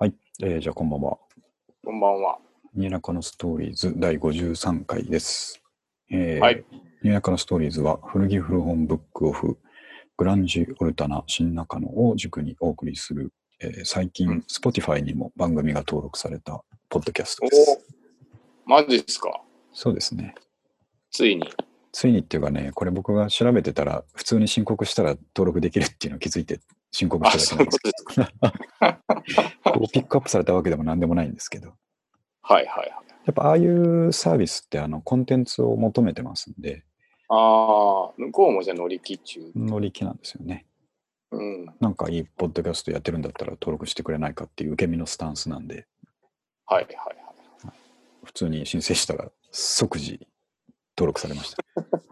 はい、えーじゃあこんばんは。こんばんは。ニエナカのストーリーズ第53回です。えーはい。ニエナカのストーリーズは古着古本ブックオフ、グランジオルタナ新中野を軸にお送りする、えー最う近ん、Spotify にも番組が登録されたポッドキャストおです。マジですかそうですね。ついに。ついにっていうかね、これ僕が調べてたら、普通に申告したら登録できるっていうのを気づいて申告あ、したそうだすうんことですか。こうピックアップされたわけでも何でもないんですけど、はいはいはい。やっぱああいうサービスってあのコンテンツを求めてますんで、ああ、向こうもじゃあ乗り気中。乗り気なんですよね。うん。なんかいいポッドキャストやってるんだったら登録してくれないかっていう受け身のスタンスなんで、はいはいはい。普通に申請したら即時登録されました。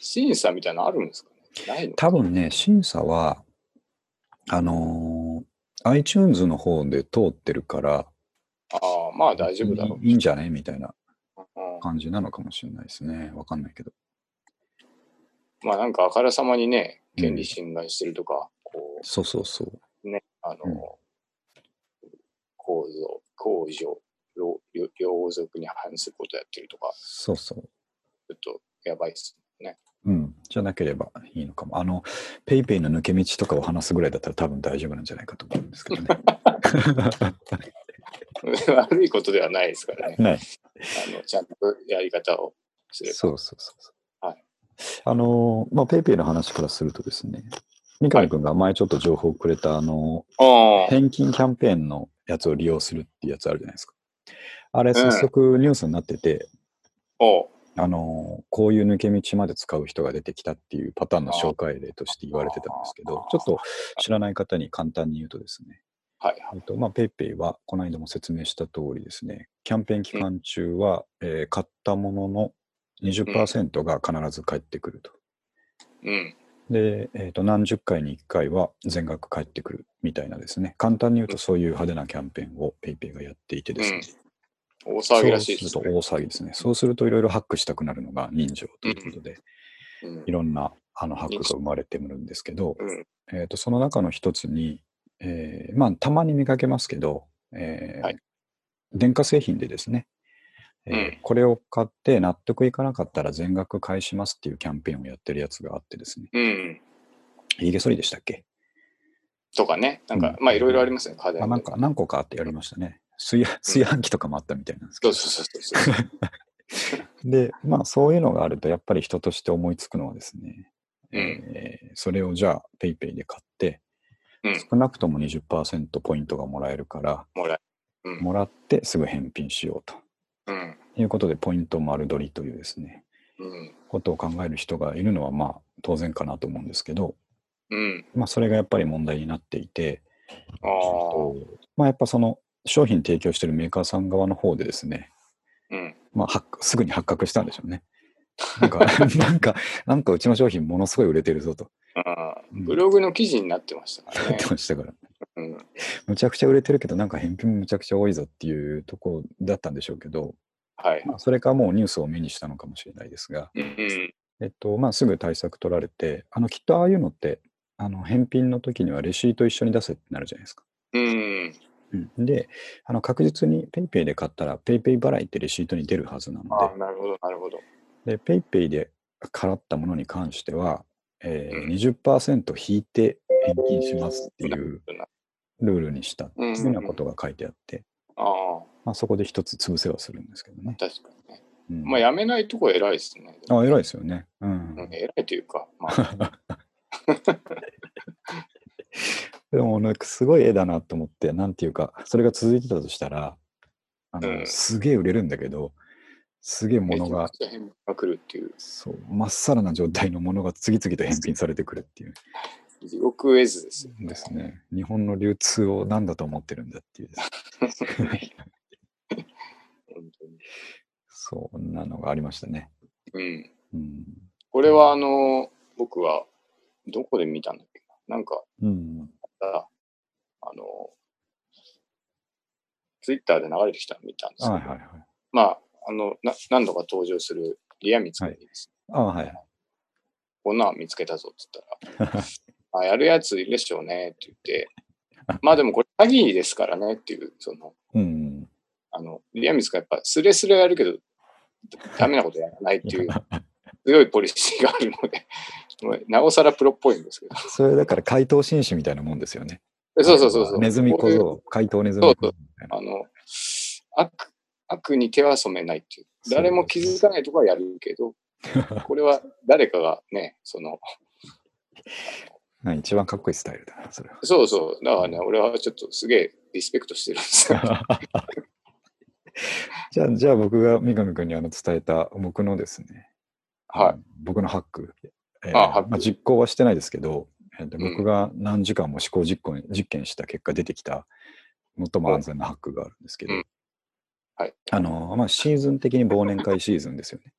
審査みたいなのあるんですか？多分ね、審査は、あのー iTunes の方で通ってるから、ああ、まあ大丈夫だろう。いいいんじゃね？みたいなうん感じなのかもしれないですね。わかんないけど。まあなんかあからさまにね、権利侵害してるとか、こそうそうそう。うね、あの、うん構造、公序、両両両属に反することやってるとか、そうそう。ちょっとやばいっすね。うん。じゃなければいいのかも。あの、ペイペイの抜け道とかを話すぐらいだったら多分大丈夫なんじゃないかと思うんですけどね。悪いことではないですからね。ない。あのちゃんとやり方をすれば。そうそうそうそう。はい。あの、まあ、ペイペイの話からするとですね、三上君が前ちょっと情報をくれた、あの、返金キャンペーンのやつを利用するっていうやつあるじゃないですか。あれ、早速ニュースになってて、おうあの、こういう抜け道まで使う人が出てきたっていうパターンの紹介例として言われてたんですけど、ちょっと知らない方に簡単に言うとですね、はい。はい。えっとまあ、ペイペイは、この間も説明した通りですね、キャンペーン期間中は、えー買ったものの20%が必ず返ってくると。うん。で、えーと、何十回に1回は全額返ってくるみたいなですね、簡単に言うとそういう派手なキャンペーンをペイペイがやっていてですね、大騒ぎらしいですね。そうすると大騒ぎですね。そうするといろいろハックしたくなるのが人情ということで、うんいろんなあのハックが生まれてくるんですけど、うん。えー、とその中の一つに、えーまあ、たまに見かけますけど、えーはい電化製品でですね、えーうんこれを買って納得いかなかったら全額返しますっていうキャンペーンをやってるやつがあってですね、うん。ヒゲ剃りでしたっけ？とかね。なんか、うんまあいろいろありますね、家電であなんか何個かあってやりましたね。炊飯炊飯器とかもあったみたいなんですけど。そうそうそうそう。で、まあそういうのがあると、やっぱり人として思いつくのはですね、うんえーそれをじゃあ PayPay で買って、うん少なくとも20%ポイントがもらえるから、もらえ。うん。もらってすぐ返品しようとうん。いうことで、ポイント丸取りというですね、うん。ことを考える人がいるのはまあ当然かなと思うんですけど、うん。まあそれがやっぱり問題になっていて、ああ。まあやっぱその商品提供しているメーカーさん側の方でですね、うん。まあ、すぐに発覚したんでしょうね。なんか、なんか、なんかうちの商品ものすごい売れてるぞとブログの記事になってましたねって。ましたから、うん。むちゃくちゃ売れてるけど、なんか返品もむちゃくちゃ多いぞっていうとこだったんでしょうけど、はい。まあ、それかもうニュースを目にしたのかもしれないですが、うん。えっと、まあ、すぐ対策取られて、あの、きっとああいうのって、あの、返品の時にはレシート一緒に出せってなるじゃないですか。うん。うん、で、あの確実に PayPay で買ったら PayPay 払いってレシートに出るはずなのああ、なるほど、なるほど。で、で PayPay で払ったものに関しては、えーうん20%引いて返金しますっていうなルールにしたっていうようなことが書いてあって、ああ、まあ、そこで一つ潰せはするんですけどね。確かにね。うん、まあ、やめないとこ偉いですね。あ偉いですよね。うんうん、偉いというか、まあ、でもなんかすごい絵だなと思って、なんていうか、それが続いてたとしたら、あのうんすげえ売れるんだけど、すげえものがそう、まっさらな状態のものが次々と返品されてくるっていう地獄絵図ですよね。ですね。日本の流通を何だと思ってるんだっていう。そんなのがありましたね。うん。うん。これは、あの、僕は、どこで見たんだっけな？なんか、うん。ああの、ツイッターで流れてきたの見たんですけど、はいはいはい。まあ、あのな、何度か登場するリアミツにです、あはい。こんなん見つけたぞって言ったら、あやるやついるでしょうねって言って、まあでもこれ詐欺ですからねっていう、その、うん。あの、リアミスがやっぱスレスレやるけど、ダメなことやらないっていう 強いポリシーがあるので、なおさらプロっぽいんですけど。それだから怪盗紳士みたいなもんですよね。そうそうそうそう。ネズミ小僧、怪盗ネズミ小僧みたいな。あの、悪、悪に手は染めないっていう。そう誰も気づかないとこはやるけど、これは誰かがね、その、はい一番かっこいいスタイルだな、それは。そうそう。だからね、俺はちょっとすげえリスペクトしてるんですよ。じゃあ、じゃあ僕が三上君にあの伝えた僕のですね、はい僕のハック、えーあまあ、実行はしてないですけど、えーとうん僕が何時間も試行実行実験した結果出てきた最も安全なハックがあるんですけど、うんはい。あのまあ、シーズン的に忘年会シーズンですよね。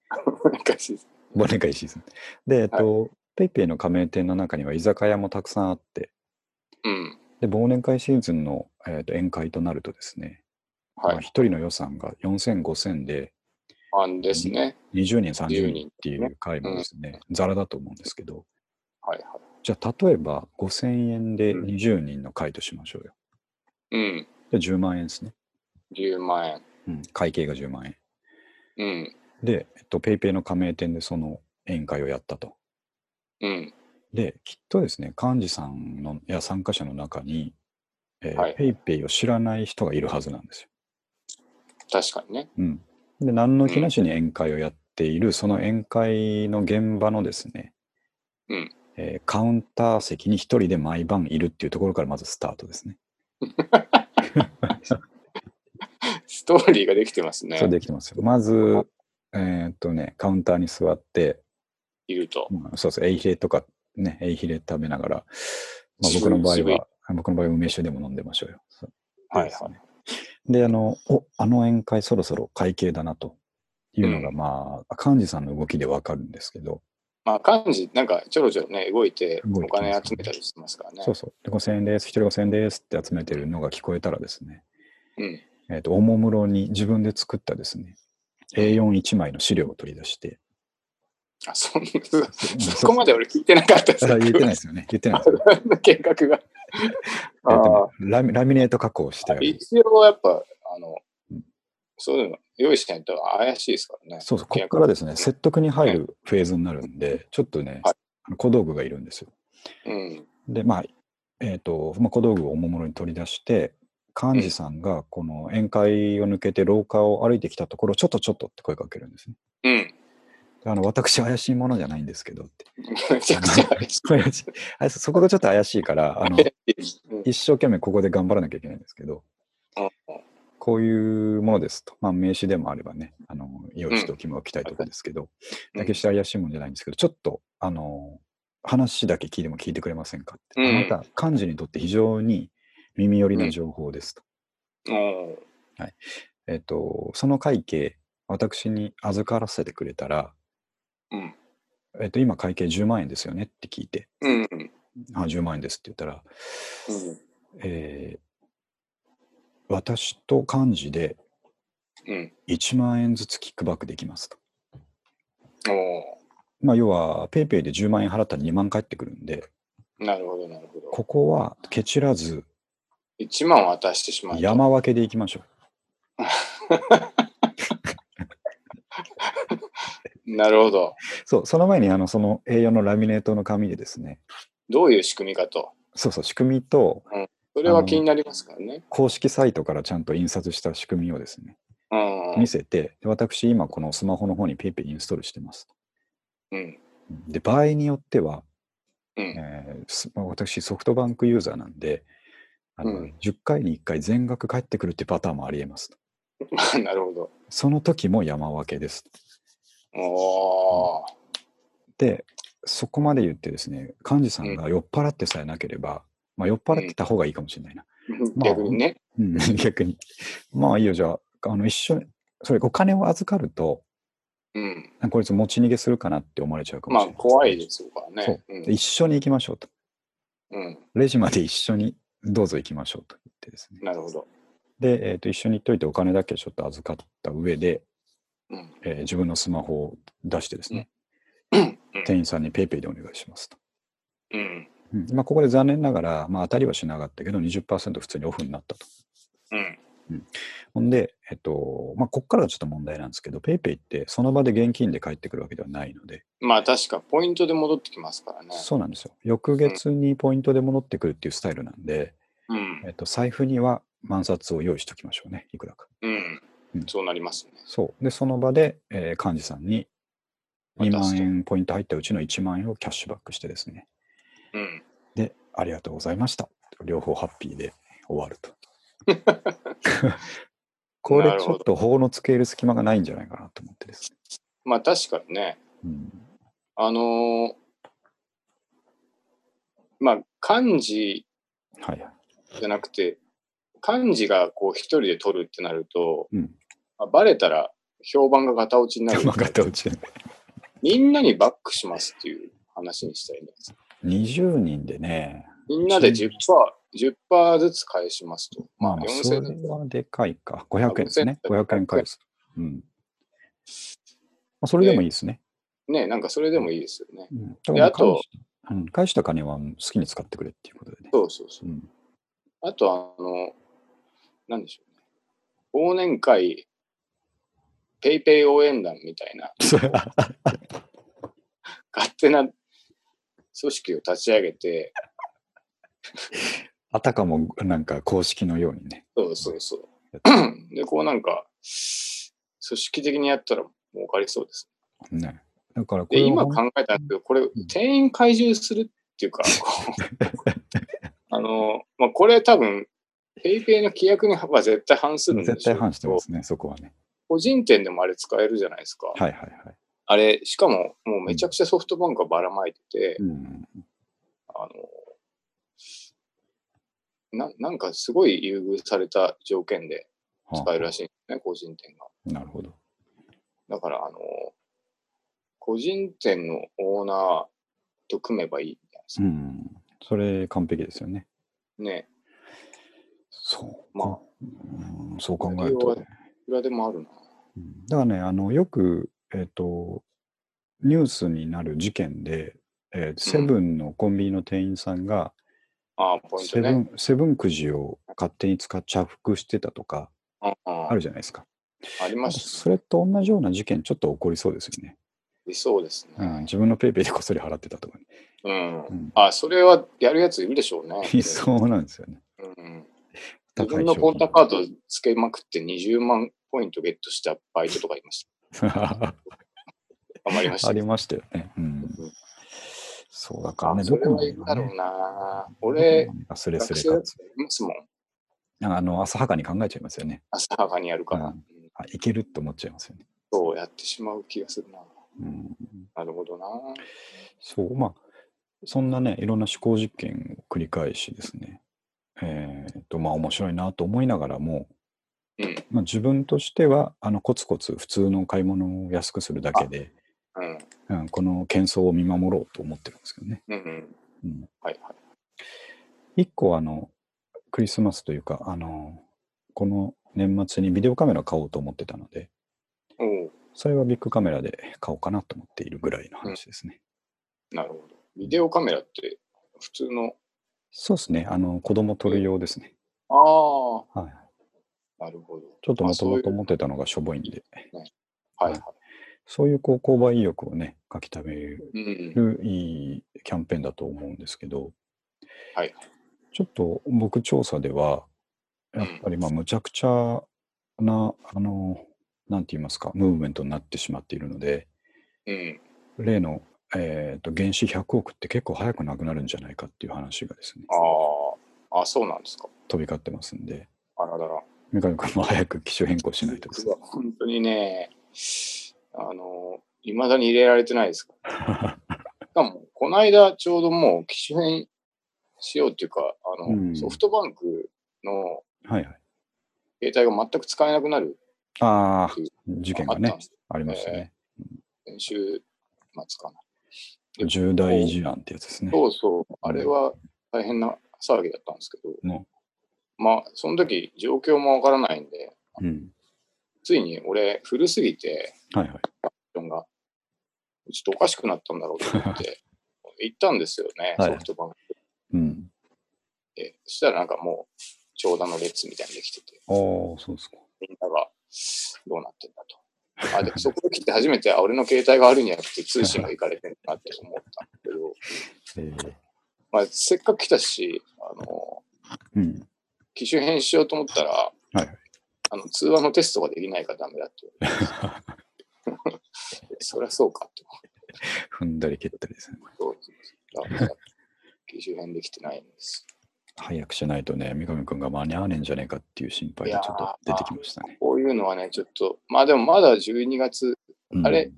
忘年会シーズン。で、えっと、ペイペイの加盟店の中には居酒屋もたくさんあって、うん。で、忘年会シーズンの、えーと宴会となるとですね、まあ、はい。一人の予算が4000、5000で、あんですね。20人、30 10人っていう会もですね、ザラだと思うんですけど、はいはい。じゃあ例えば5000円でうん20人の会としましょうよ。うん。で、10万円ですね。10万円。うん、会計が10万円。うん。で、えっと、ペイペイの加盟店でその宴会をやったと。うん。で、きっとですね、幹事さんのや参加者の中に、えーはいペイペイを知らない人がいるはずなんですよ。確かにね。うん、で、何の気なしに宴会をやっている、その宴会の現場のですね、うんえーカウンター席に一人で毎晩いるっていうところからまずスタートですね。ストーリーができてますねそ。れできてますよ。まず、えーっとね、カウンターに座って、いると。まあそうそう、エイヒレとかね、エイヒレ食べながら、まあ、僕の場合は、僕の場合は梅酒でも飲んでましょうよ。そうはいであの、お、あの宴会そろそろ会計だなというのが、うんまあ、幹事さんの動きでわかるんですけど、まあ、漢字、なんかちょろちょろね、動いてお金集めたりしてますからね。そうそう。で、5000円です、1人5000円ですって集めてるのが聞こえたらですね、うん。えっ、と、おもむろに自分で作ったですね、A41 枚の資料を取り出して、あ、そんな、そこまで俺聞いてなかったですあ言ってないですよね。言ってないですよ。計画が。ラミラミネート加工して。一応やっぱ、あのうん、そういうの用意しないと怪しいですからね。そうそう、ここからですね、説得に入るフェーズになるんで、ちょっとね、はい小道具がいるんですよ。うん。で、まあ、えっ、と、まあ、小道具をおもむろに取り出して、幹事さんがこの宴会を抜けて廊下を歩いてきたところ、ちょっとちょっとって声かけるんですね。うん。あの私、怪しいものじゃないんですけどって。めちゃくちゃ怪しい。怪しいあそこがちょっと怪しいから、あのうん一生懸命ここで頑張らなきゃいけないんですけど、こういうものですと。まあ、名刺でもあればね、あの用意しておきもおきたいところですけど、うん決して怪しいものじゃないんですけど、ちょっと、あの、話だけ聞いても聞いてくれませんかって。うんあなた、幹事にとって非常に耳寄りな情報ですと。うんえっと、その会計、私に預からせてくれたら、うん。えっと、今会計10万円ですよねって聞いて、うん。うん。あ、10万円ですって言ったら、えー私と幹事でうん。1万円ずつキックバックできますと。おまあ、要は、ペイペイで10万円払ったら2万返ってくるんで、ーなるほど、なるほど。ここはケチらず、1万渡してしまうと。山分けでいきましょ なるほど。う。そう、その前に、あの、その A4 のラミネートの紙でですね、どういう仕組みかと。そうそう、仕組みとそれは気になりますからね。公式サイトからちゃんと印刷した仕組みをですね、うん。見せて、で私、今このスマホの方に PayPay インストールしてます。うん。で、場合によっては、うん。えー私、ソフトバンクユーザーなんで、あのうん10回に1回全額返ってくるってパターンもありえますと。なるほど。その時も山分けです。で、そこまで言ってですね、幹事さんが酔っ払ってさえなければ、まあ、酔っ払ってた方がいいかもしれないな。まあ逆にね。うん、逆に。まあいいよ、じゃあ、あの一緒に、それお金を預かると、うん。こいつ持ち逃げするかなって思われちゃうかもまあしれない、怖いですからそうね。うんで一緒に行きましょうと。うん。レジまで一緒にどうぞ行きましょうと言ってですね。なるほど。で、えーと、一緒に行っといてお金だけちょっと預かった上で、うん。えー自分のスマホを出してですね、うん店員さんに PayPay でお願いしますと。うん。うんまあ、ここで残念ながら、まあ、当たりはしなかったけど、20%普通にオフになったと。うん。ほんで、えっと、まあ、ここからがちょっと問題なんですけど、ペイペイってその場で現金で返ってくるわけではないので、まあ確かポイントで戻ってきますからね。そうなんですよ。翌月にポイントで戻ってくるっていうスタイルなんで、うんえ。っと、財布には万札を用意しておきましょうね、いくらか。うんうん。そうなりますね。そう。で、その場で、えー幹事さんに2万円ポイント入ったうちの1万円をキャッシュバックしてですね、うん。で、ありがとうございました。両方ハッピーで終わると。これちょっと法のつけ入る隙間がないんじゃないかなと思ってですね。まあ確かにね、うん、あのーまあ漢字はいはい。じゃなくて、漢字がこう一人で取るってなると、うん。まあ、バレたら評判がガタ落ちになる。山形落ちでみんなにバックしますっていう話にしたいんです。20人でね、みんなで10%、10%ずつ返しますと。まあまあ、4000それ円。はでかいか。500円ですね。5000 500円返す。うん。まあ、それでもいいですね。ね、なんかそれでもいいですよね。うん、であと返しうん、返した金は好きに使ってくれっていうことでね。そうそうそうう。ん、あと、あの、なんでしょうね。忘年会、ペイペイ応援団みたいな、勝手な組織を立ち上げて、あたかもなんか公式のようにね。そうそうそう。で、こうなんか、組織的にやったら儲かりそうです。ねだからこで、れは今考えたんですけど、これ、店員介入するっていうか、あの、まあ、これ多分、ペイペイの規約には絶対反するんでしょう絶対反してますね、そこはね。個人店でもあれ使えるじゃないですか。はいはいはい。あれ、しかも、もうめちゃくちゃソフトバンクがばらまいてて、うん、あの、ななんかすごい優遇された条件で使えるらしいんですね、個人店が。なるほど。だから、あの、個人店のオーナーと組めばいいうん。それ完璧ですよね。ね。そう。まあうん、そう考えると、ね。いくらでもあるな。うんだからね、あの、よく、えっ、と、ニュースになる事件で、えーセブンのコンビニの店員さんが、ああ、ポイントね。セブン、くじを勝手に使っ着服してたとか、あるじゃないですか。ありましたそれと同じような事件、ちょっと起こりそうですよね。ね。そうですうん、ね。自分のペイペイでこっそり払ってたとかね。うん。うん、あ、それはやるやついるでしょうね。い そうなんですよね。うん。自分のポンタカード。ドつけまくって20万ポイントゲットしたバイトとかい ました。あまりましたあね。りましたよね。うんうん。そうだからね、どこまではいいだろうね。な。俺、スレス学生だっレかつ。ていますもん。あの、浅はかに考えちゃいますよね。浅はかにやるから。あ、いけるって思っちゃいますよね。そうやってしまう気がするな。うん。なるほどな。そう、まあ、そんなね、いろんな思考実験を繰り返しですね、えーっと、まあ、面白いなと思いながらも、うん。まあ、自分としては、あの、コツコツ普通の買い物を安くするだけで、うん。うん、この喧騒を見守ろうと思ってるんですけどね。うんうん。うん、はいはい。一個、あの、クリスマスというか、あの、この年末にビデオカメラ買おうと思ってたので、それはビッグカメラで買おうかなと思っているぐらいの話ですね。なるほど。ビデオカメラって普通の？そうですね。あの、子供撮る用ですね。ああ、はい。なるほど。ちょっともともと持ってたのがしょぼいんで、はいはい。そういうこう購買意欲をね、書き溜めうん。るいいキャンペーンだと思うんですけど、はい。ちょっと僕調査では、やっぱりまあむちゃくちゃな、あの、なんて言いますか、ムーブメントになってしまっているので、うん。例の、えー、と原子100億って結構早くなくなるんじゃないかっていう話がですね、ああ、あそうなんですか。飛び交ってますんで、あららら。三上君も早く機種変更しないと本当にね、あの、いまだに入れられてないですから。しかも、この間ちょうどもう機種変しようっていうか、あの、うんソフトバンクのはいはい。携帯が全く使えなくなるああ事件がねありましたね。先週末かな。で重大事案ってやつですね。そうそう、あれは大変な騒ぎだったんですけど、のまあ、その時状況もわからないんで、うん。ついに俺、古すぎて、はいはい。ちょっとおかしくなったんだろうと思って、行ったんですよね、はいソフトバンク。うん。えそしたらなんかもう、長蛇の列みたいにできてて、ああ、そうですか。みんながどうなってんだと。あでそこに来て初めて、あ、俺の携帯が悪いんじゃなくて通信がいかれてんだなって思ったんだけど、ええまあ、せっかく来たし、あの、うん。機種変しようと思ったら、はいあの通話のテストができないからダメだって言われて。そりゃそうかって踏んだり蹴ったりですね。機種変できてないんです。早くしないとね、三上君が間に合わねえんじゃねえかっていう心配がちょっと出てきましたね。こういうのはね、ちょっと、まあでもまだ12月、うんあれ、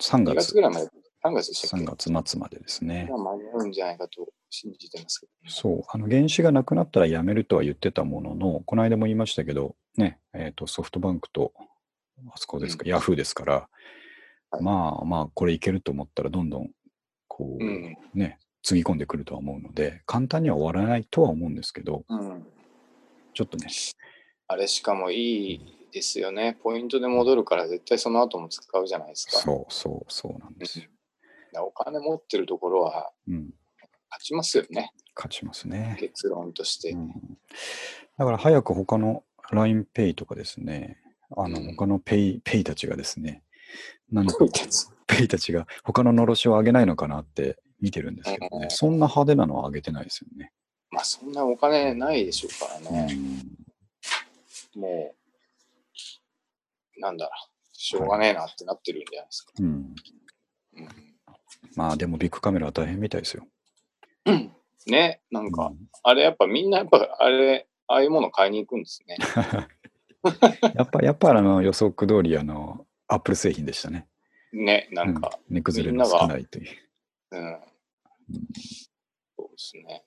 3 2月月ぐらいまで、3月でしたっけ？3月末までですね。まあ間に合うんじゃないかと信じてますけど、そう、あの原子がなくなったらやめるとは言ってたものの、この間も言いましたけど、ね、えーとソフトバンクと、あそこですか、ヤフーですから、はいまあまあ、これいけると思ったら、どんどん、こう、うん。ね、つぎ込んでくるとは思うので、簡単には終わらないとは思うんですけど、うん。ちょっとね、あれしかもいいですよね。ポイントで戻るから絶対その後も使うじゃないですか。そうそうそうなんですよ。お金持ってるところはうん、勝ちますよね。勝ちますね。結論として。うんだから早く他の LINEPay とかですね、あのうん他のペイ、ペイたちがですね、何かペイたちが他ののろしを上げないのかなって見てるんですけどね、うんそんな派手なのは上げてないですよね。まあそんなお金ないでしょうからうね。んもう、なんだろう、しょうがねえなってなってるんじゃないですか。うん、うんまあでもビックカメラは大変みたいですよ。ね、なんか、うんあれやっぱみんなやっぱあれ、ああいうもの買いに行くんですね。やっぱやっぱあの予測通りあのアップル製品でしたね。ね、なんか、うん、値崩れの少ないという。うん。そうですね。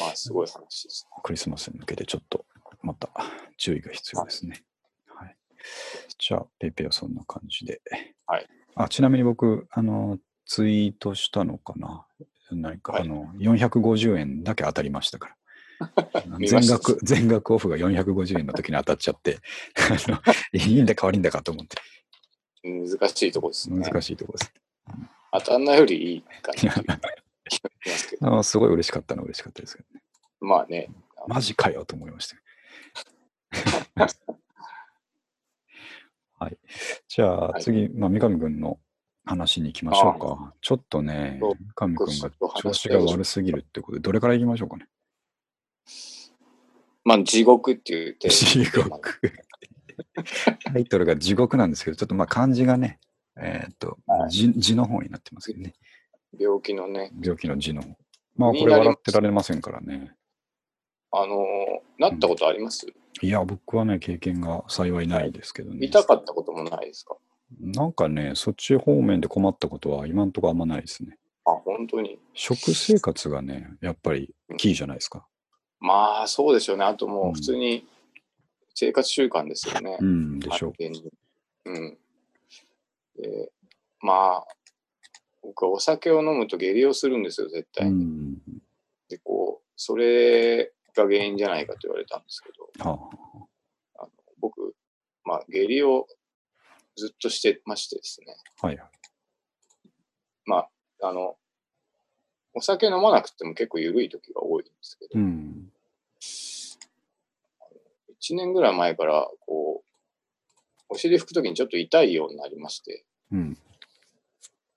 まあすごい話ですね。クリスマスに向けてちょっとまた注意が必要ですね。はい、じゃあ、ペイペイはそんな感じで。はいあちなみに僕、あの、ツイートしたのかな何か、はいあの、450円だけ当たりましたから。全額、全額オフが450円の時に当たっちゃって、いいんだか悪いんだかと思って、難しいとこですね。難しいところです。当たんないよりいいかな。あすごい嬉しかったのは嬉しかったですけどね。まあね、マジかよと思いました。はい。じゃあはい次、まあ、三上君の話に行きましょうか。ちょっとね三上君が調子が悪すぎるってことで、どれから行きましょうかね？まあ地獄っていうテーマ地獄。タイトルが地獄なんですけど、ちょっとまあ漢字がね、えーっと、はい字字の方になってますけどね。病気のね、病気の字の方。まあ、これ笑ってられませんからね。あのーなったことあります、いや、僕はね、経験が幸いないですけどね。痛かったこともないですか？なんかね、そっち方面で困ったことは今んところあんまないですね。あ、本当に？食生活がね、やっぱりキーじゃないですか。まあそうでしょうね。あともうんう普通に生活習慣ですよね。うん、でしょ完全にうん。で、まあ、僕はお酒を飲むと下痢をするんですよ、絶う。う対に。ん。で、こう、それが原因じゃないかと言われたんですけど、はあの僕、まあ、下痢をずっとしてましてですね。あ、はいはい。まあ、あの、お酒飲まなくても結構緩い時が多いんですけど、うん。1年ぐらい前から、こう、お尻拭くときにちょっと痛いようになりまして、うん。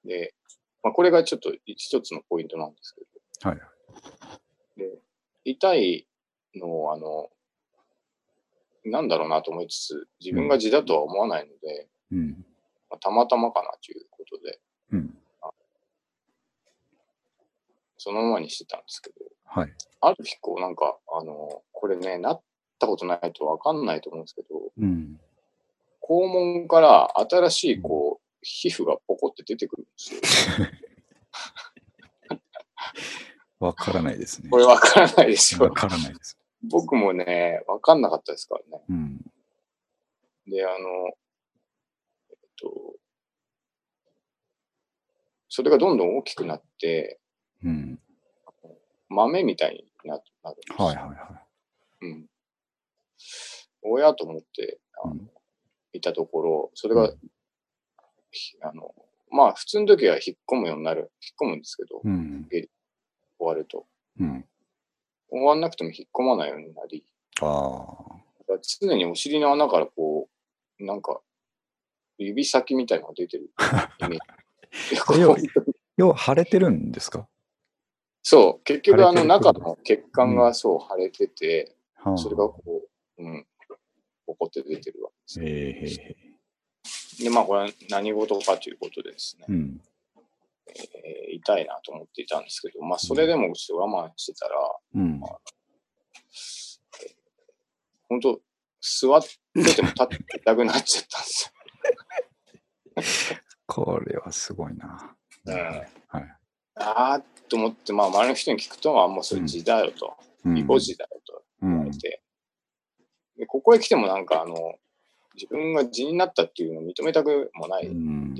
で、まあ、これがちょっと一つのポイントなんですけど、はい痛いのを、あの、なんだろうなと思いつつ、自分が痔だとは思わないので、うん。まあ、たまたまかなということで、うん。そのままにしてたんですけど、はい。ある日、こうなんか、あの、これね、なったことないとわかんないと思うんですけど、うん。肛門から新しい、こう、皮膚がポコって出てくるんですよ。わからないですね。これわからないでしょわ。からないです。僕もね、わかんなかったですからね。うん。で、あの、えっと、それがどんどん大きくなって、うん。豆みたいにななるんですよ。はいはいはうん。親と思ってあのうんいたところ、それが、うひあの、まあ普通の時は引っ込むようになる、引っ込むんですけど、い。うん。終わると。うん。終わんなくても引っ込まないようになり、あ常にお尻の穴からこう、なんか、指先みたいなのが出てる。要は腫れてるんですか？そう、結局あの中の血管がそう腫れてて、はあ。それがこう、うん、ポコって出てるわけです。ええへえで、まあこれは何事かということでですね、うん。えー痛いなと思っていたんですけど、まあそれでもちょっと我慢してたら、うん。本当座ってても立って痛くなっちゃったんです これはすごいな。よ。うんはい。ああと思って、まあ周りの人に聞くと、あもうそれ字だよと、うんイボ字だよとうん言われ。て、で、ここへ来てもなんかあの、自分が字になったっていうのを認めたくもない。うん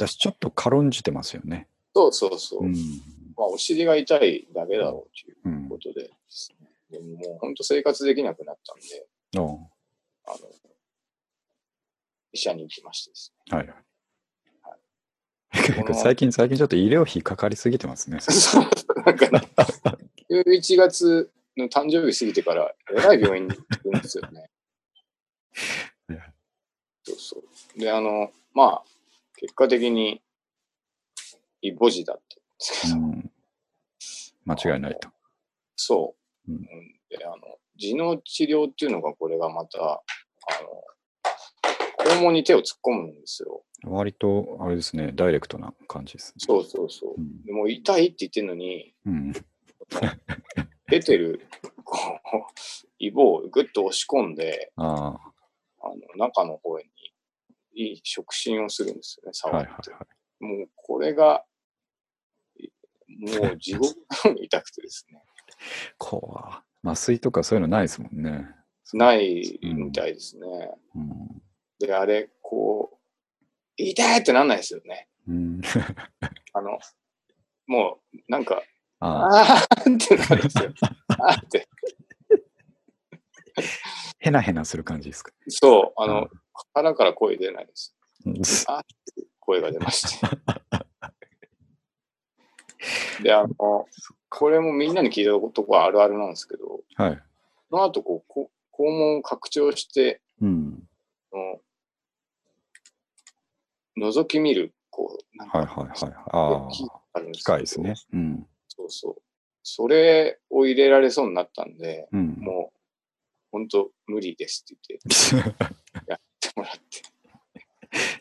で私ちょっと軽んじてますよね。そうそうそう。うん。まあお尻が痛いだけだろうといううん。ことでですね。でももう本当生活できなくなったんで、ああの、医者に行きましてですあはい。この最近、最近ちょっと医療費かかりすぎてますね。ね。そうなんかね、11月の誕生日過ぎてから、えらい病院に行くんですよね。そうそう。で、あの、まあ、結果的に、イボ痔だったんですけど、うん。間違いないと。そう。ううんん、で、あの、痔の治療っていうのが、これがまた、あの、肛門に手を突っ込むんですよ。割と、あれですね、ダイレクトな感じですね。そうそうそうう。ん。でもう痛いって言ってるのに、うん。出てる、こう、イボをぐっと押し込んで、ああの、中の方に、いい触診をするんですよね、あ、触って。はいはいはい。もう、これが、いもう地獄の痛くてですね。こう、麻酔とかそういうのないですもんね。ないみたいですね。うん。で、あれ、こう、痛いってなんないですよね。うん、あの、もう、なんか、ああ、あーってなるんですよ。あーって。へなへなする感じですか？そう、あの、腹から声出ないです。うんあ声が出まして。で、あの、これもみんなに聞いたことこあるあるなんですけど、はい。その後こう、こ肛門を拡張して、うん。その覗き見る、こう、なんはいか、はいはい。あ機あ、あるんです機械ですね。うん。そうそう。それを入れられそうになったんで、うん。もう、本当無理ですって言って、てもらって、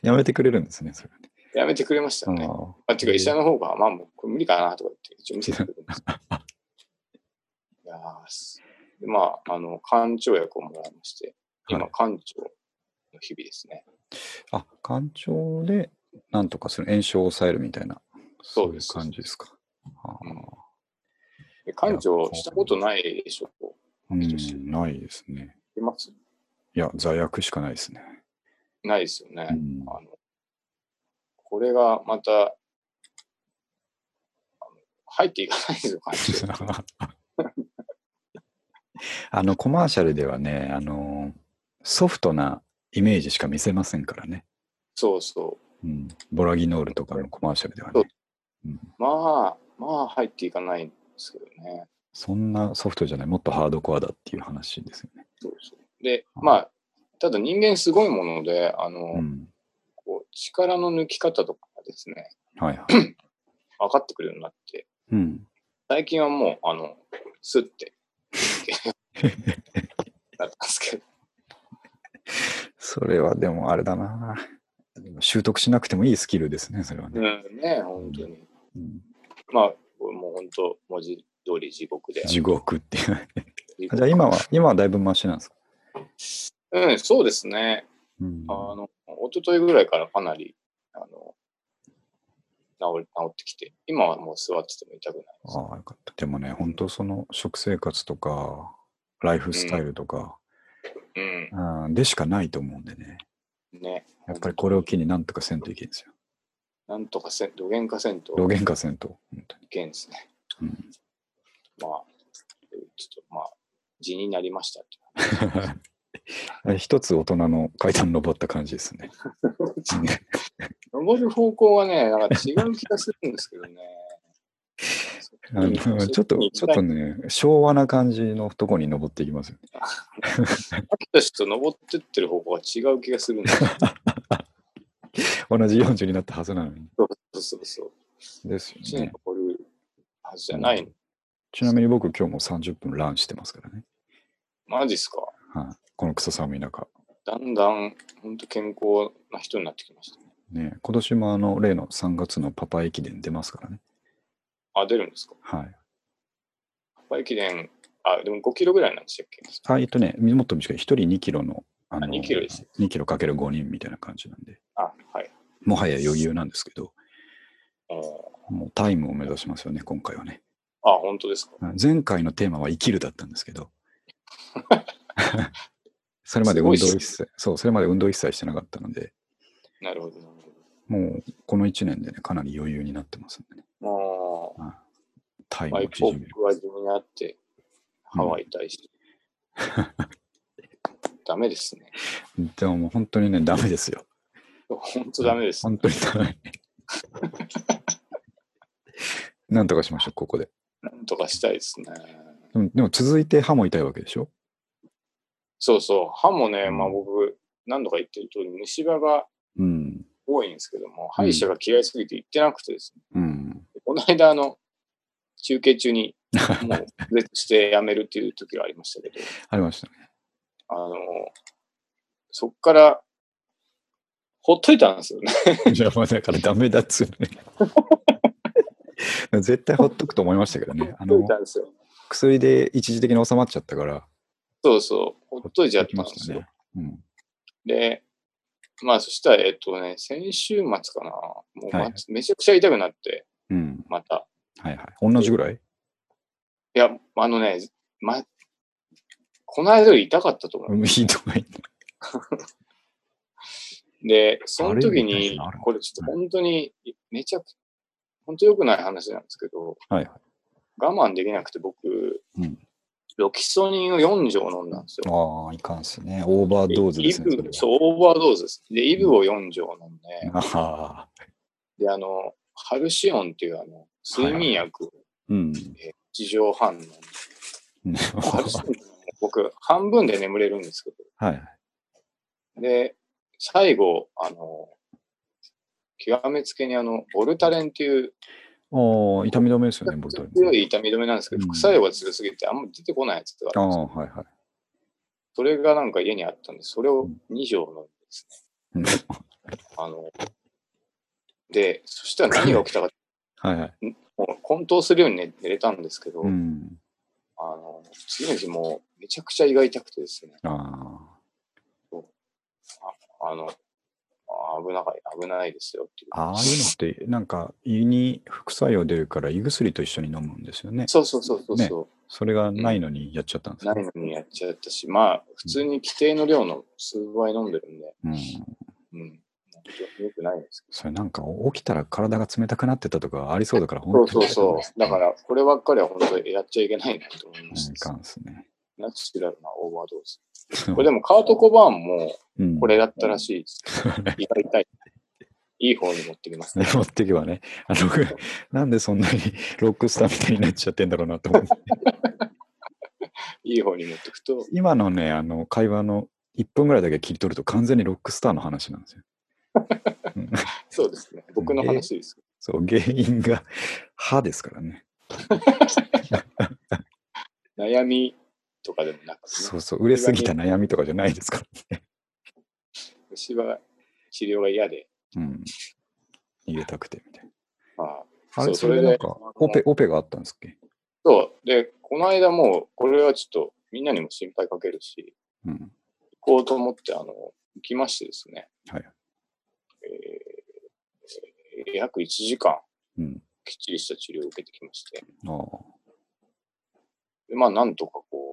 やめてくれるんですね、それ。やめてくれましたね。ああ、てか、医者の方が、まあ、もう、無理かなとか言って、一応見せてくれるんです いやまあ、あの、肝腸薬をもらいまして、今、はい肝腸の日々ですね。あ、肝腸でなんとかする、炎症を抑えるみたいな、そういう感じですか。あうんしたことないでしょう。うん、ないですね。います？いや、罪悪しかないですね。ないですよね。うんあのこれがまた、入っていかないんですよ。あの、コマーシャルではね、あの、ソフトなイメージしか見せませんからね。そうそうん、ボラギノールとかのコマーシャルではね。うん、う。まあ、まあ入っていかないんですけどね。そんなソフトじゃない、もっとハードコアだっていう話ですよね。そうそう。で、まあ、ただ人間すごいもので、あの、うん。こう力の抜き方とかがですね、はいはい。分かってくるようになって、うん。最近はもう、あの、スッて、なったんですけど、それはでもあれだな。習得しなくてもいいスキルですね、それはね。うん、ね、本当に。うんまあ、もう本当、文字通り地獄で。地獄っていう。じゃあ今は、今はだいぶマシなんですか？うん、そうですね。うんあの、一昨日ぐらいからかなり、あの、治り、治ってきて、今はもう座ってても痛くないです。ああ、よかった。でもね、本当その食生活とか、ライフスタイルとか、うん、うんでしかないと思うんでね。ね。やっぱりこれを機になんとかせんといけんですよ。なんとかせん、土源化せんと露言化せんと、本当に。いけんですね。うんまあ、ちょっと、まあ、地になりましたって 一つ大人の階段登った感じですね。登る方向はね、なんか違う気がするんですけどね。そあのちょっと、ちょっとね、昭和な感じのとこに登っていきますよね。秋田市と登ってってる方向が違う気がするんだよ。同じ40になったはずなのに。そうそうそう。ですよね。はずじゃないの。ちなみに僕今日も30分ランしてますからね。マジっすか？はい、このクソ寒い中。だんだん、本当健康な人になってきましたね。ね、今年もあの例の3月のパパ駅伝出ますからね。あ、出るんですか？はい。パパ駅伝、あ、でも5キロぐらいなんでしたっけ？あ、えっとね、もっと短い、1人2キロの、あの2キロです2キロかける5人みたいな感じなんで、あ、はい。もはや余裕なんですけど、もうタイムを目指しますよね、今回はね。あ、本当ですか？前回のテーマは生きるだったんですけど、それまで運動一切、そう、それまで運動一切してなかったので、なるほど、なるほもうこの1年でね、かなり余裕になってますんでね。ど。もう、タイムを縮める。になって、ハワイ大し、ダメですね。でももう本当にね、ダメですよ。本当ダメです。本当にダメ。なんとかしましょう、ここで。なんとかしたいですね。でもでも続いて歯も痛いわけでしょ？そうそう、歯もね、うんまあ僕、何度か言ってる通り、虫歯がうん。多いんですけども、歯医者が嫌いすぎて行ってなくてですね、うん。この間、あの、中継中に、もう、別して辞めるっていう時がありましたけど、ありましたね。あの、そっから、ほっといたんですよね。じゃあ、まあだからダメだっつうのね。絶対ほっとくと思いましたけどね。あのほっといたんですよ。薬で一時的に収まっちゃったから、そうそう、ほっといちゃったんまですよ。ね。うん。で、まあそしたら、えっとね、先週末かな、もう、まはいめちゃくちゃ痛くなって、うん。また。はいはい。同じぐらい？いや、あのね、ま、この間より痛かったと思う。ひどいね。で、その時にこれちょっと本当に、めちゃく本当良くない話なんですけど、はいはい。我慢できなくて僕、うんロキソニンを4錠飲んだんですよ。ああ、いかんっすね。オーバードーズですね。イブそう、オーバードーズです。で、イブを4錠飲んで、ああ。で、あの、ハルシオンっていうあの、睡眠薬をうん。1錠半飲んで、ね ハルシオン僕、半分で眠れるんですけど、はいはい。で、最後、あの、極めつけにあの、ボルタレンっていうああ、痛み止めですよね、ボルトレン強い痛み止めなんですけど、うん副作用が強すぎてあんま出てこないやつがああるんですよ。あ、はいはい。それがなんか家にあったんで、それを2錠飲んでですうんね。あの、で、そしたら何が起きたか、はいはい。もう混沌するように寝寝れたんですけど、うん。あの、次の日もうめちゃくちゃ胃が痛くてですね、ああの、あ危ない、危ないですよっていう。あ。ああいうのって、なんか胃に副作用出るから胃薬と一緒に飲むんですよね。そうそうそうそうそう、それがないのにやっちゃったんですか、ないのにやっちゃったし、まあ、普通に規定の量の数倍飲んでるんで、うん。うん。よくないんです。それなんか起きたら体が冷たくなってたとかありそうだから、そうそうにそう。だから、こればっかりは本当にやっちゃいけないなと思いましいかんですね。ナチュラルなオーバードーズ。これでもカート・コバーンもうんこれだったらしいです。い。いい方に持ってきますね。持ってけばね。あの、なんでそんなにロックスターみたいになっちゃってんだろうなと思って。いい方に持っていくと、今のね、あの、会話の1分ぐらいだけ切り取ると完全にロックスターの話なんですよ。う んそうですね。僕の話です。そう、原因が歯ですからね。悩みとかでもなく、ね、そうそう、売れすぎた悩みとかじゃないですからね。虫歯治療が嫌で、うん。逃げたくてみたいまあ、な。あれ、それでなんか、オペ、オペがあったんですっけ？そう。で、この間もう、これはちょっとみんなにも心配かけるし、うん。行こうと思って、あの、行きましてですね、はい。えー約1時間うん。きっちりした治療を受けてきまして、ああ。でまあ、なんとかこう、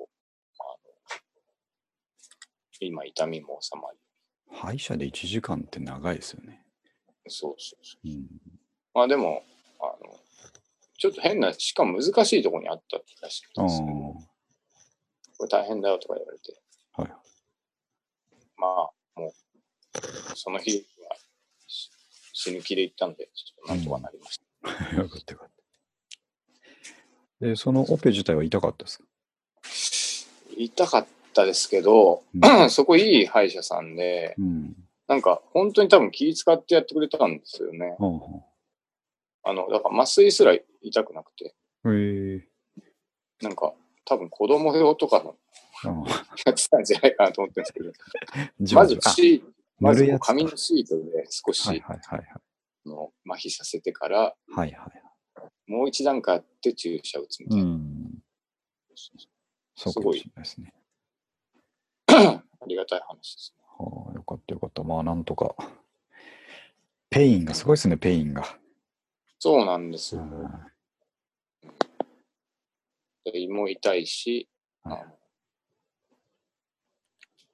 今、痛みも収まり、歯医者で1時間って長いですよね。そうそうそう。うん。まあでも、あの、ちょっと変な、しかも難しいところにあったらしくてああ。ですね、これ大変だよとか言われて、はい。まあ、もう、その日はし死ぬ気で行ったんで、ちょっとなんとかなりました。よかったよかった。で、そのオペ自体は痛かったですか？痛かったですけど、う そこいい歯医者さんで、うん。なんか本当に多分気使ってやってくれたんですよね。はあはあの、だから麻酔すら痛くなくて、なんか多分子供用とかのやってたんじゃないかなと思ってるんですけど、じまずあシーまず紙のシートで少し、はいはいはいあの麻痺させてから、はい。はいはい。もう一段階あって注射打つみたういな。ん。そうかすごいもしれないですね。ありがたい話ですね。はあ、よかったよかった。まあなんとか。ペインがすごいですね、ペインが。そうなんですよ。胃も痛いし、あはいの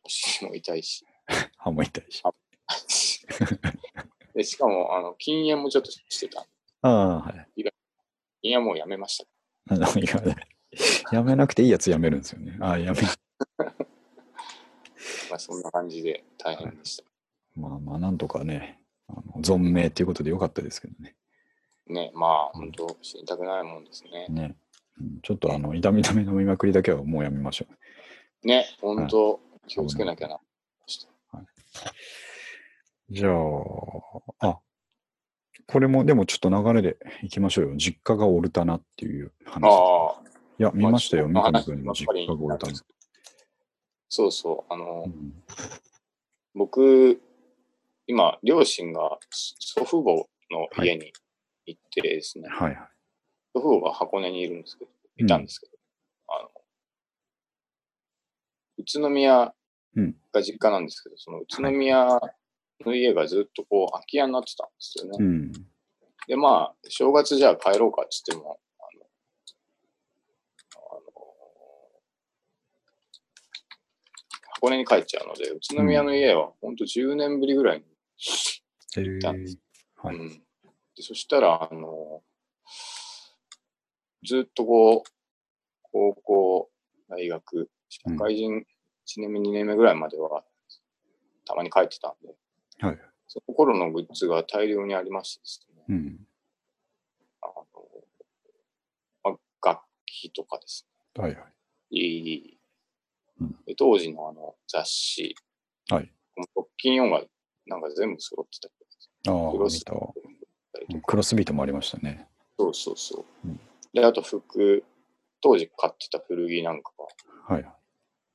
お尻 も痛いし。歯も痛いし。でしかも、あの禁煙もちょっとしてた。ああ、はい。禁煙はもうやめました。やめなくていいやつやめるんですよね。ああ、やめ。まあ、そんな感じで大変でした。まあまあ、なんとかね、あの存命っていうことでよかったですけどね。ね、まあ、本当死にたくないもんですね。ね。うんちょっとあの、痛み止め飲みまくりだけはもうやめましょう。ね、本当気をつけなきゃな。じゃあ、あ、これもでもちょっと流れでいきましょうよ。実家がオルタナっていう話。ああ、いや、見ましたよ。三まあ上君の実家がオルタナ。そうそう、あの、うん。僕、今、両親が祖父母の家に行ってですね、はいはい。祖父母が箱根にいるんですけど、いたんですけど、あの、宇都宮うん。が実家なんですけど、その宇都宮の家がずっとこう空き家になってたんですよね。うん。で、まあ、正月じゃあ帰ろうかっつっても、あの、あの箱根に帰っちゃうので、宇都宮の家は本当10年ぶりぐらいに、えー。たんですはい。うん。でそしたら、あの、ずっとこう、高校、大学、社会人1年目、2年目ぐらいまでは、たまに帰ってたんで、はい。その頃のグッズが大量にありましてですね、うん。あのまあ、楽器とかですはいはい。ね、いいうんで当時のあの雑誌、はい。ロッキン4がなんか全部揃ってたりああ、クロスクロスビートもありましたね。そうそうそう。うんで、あと服、当時買ってた古着なんかが、はい。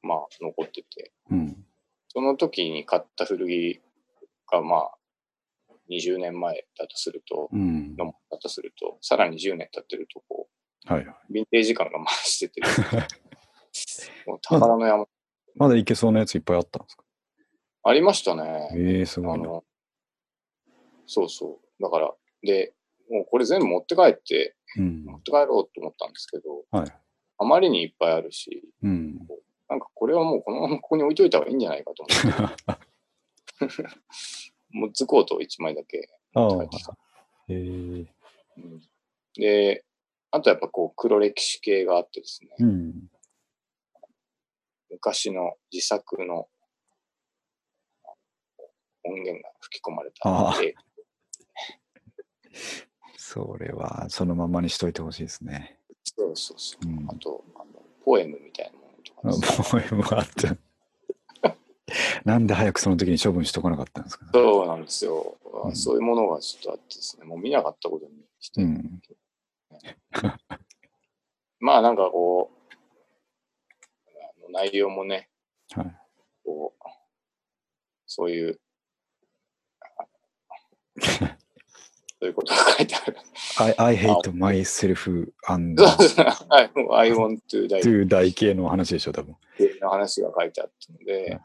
まあ、残ってて、うん。その時に買った古着が、まあ、20年前だとすると、うん。のもだとすると、さらに10年経ってると、こはいはい。う、ヴィンテージ感が増してて、もう宝の山、まだいけそうなやついっぱいあったんですか？ありましたね。ええすごいな。そうそう。だから、で、もうこれ全部持って帰って、うん。持って帰ろうと思ったんですけど、はい。あまりにいっぱいあるし、うん。なんかこれはもうこのままここに置いといた方がいいんじゃないかと思って、モッツコートを1枚だけ持って帰ってた。ええうんで、あとやっぱこう黒歴史系があってですね、うん。昔の自作の音源が吹き込まれた絵それは、そのままにしといてほしいですね。そうそうそう。うん。あとあの、ポエムみたいなものとか。ね、ポエムがあって。なんで早くその時に処分しとかなかったんですか、ね、そうなんですよ、うん。そういうものがちょっとあってですね、もう見なかったことにして、うん。まあなんかこう、内容もね、はい。こう、そういう、そういうことが書いてある。I, I hate myself and I want to die to die 系の話でしょ、多分。の話が書いてあったので、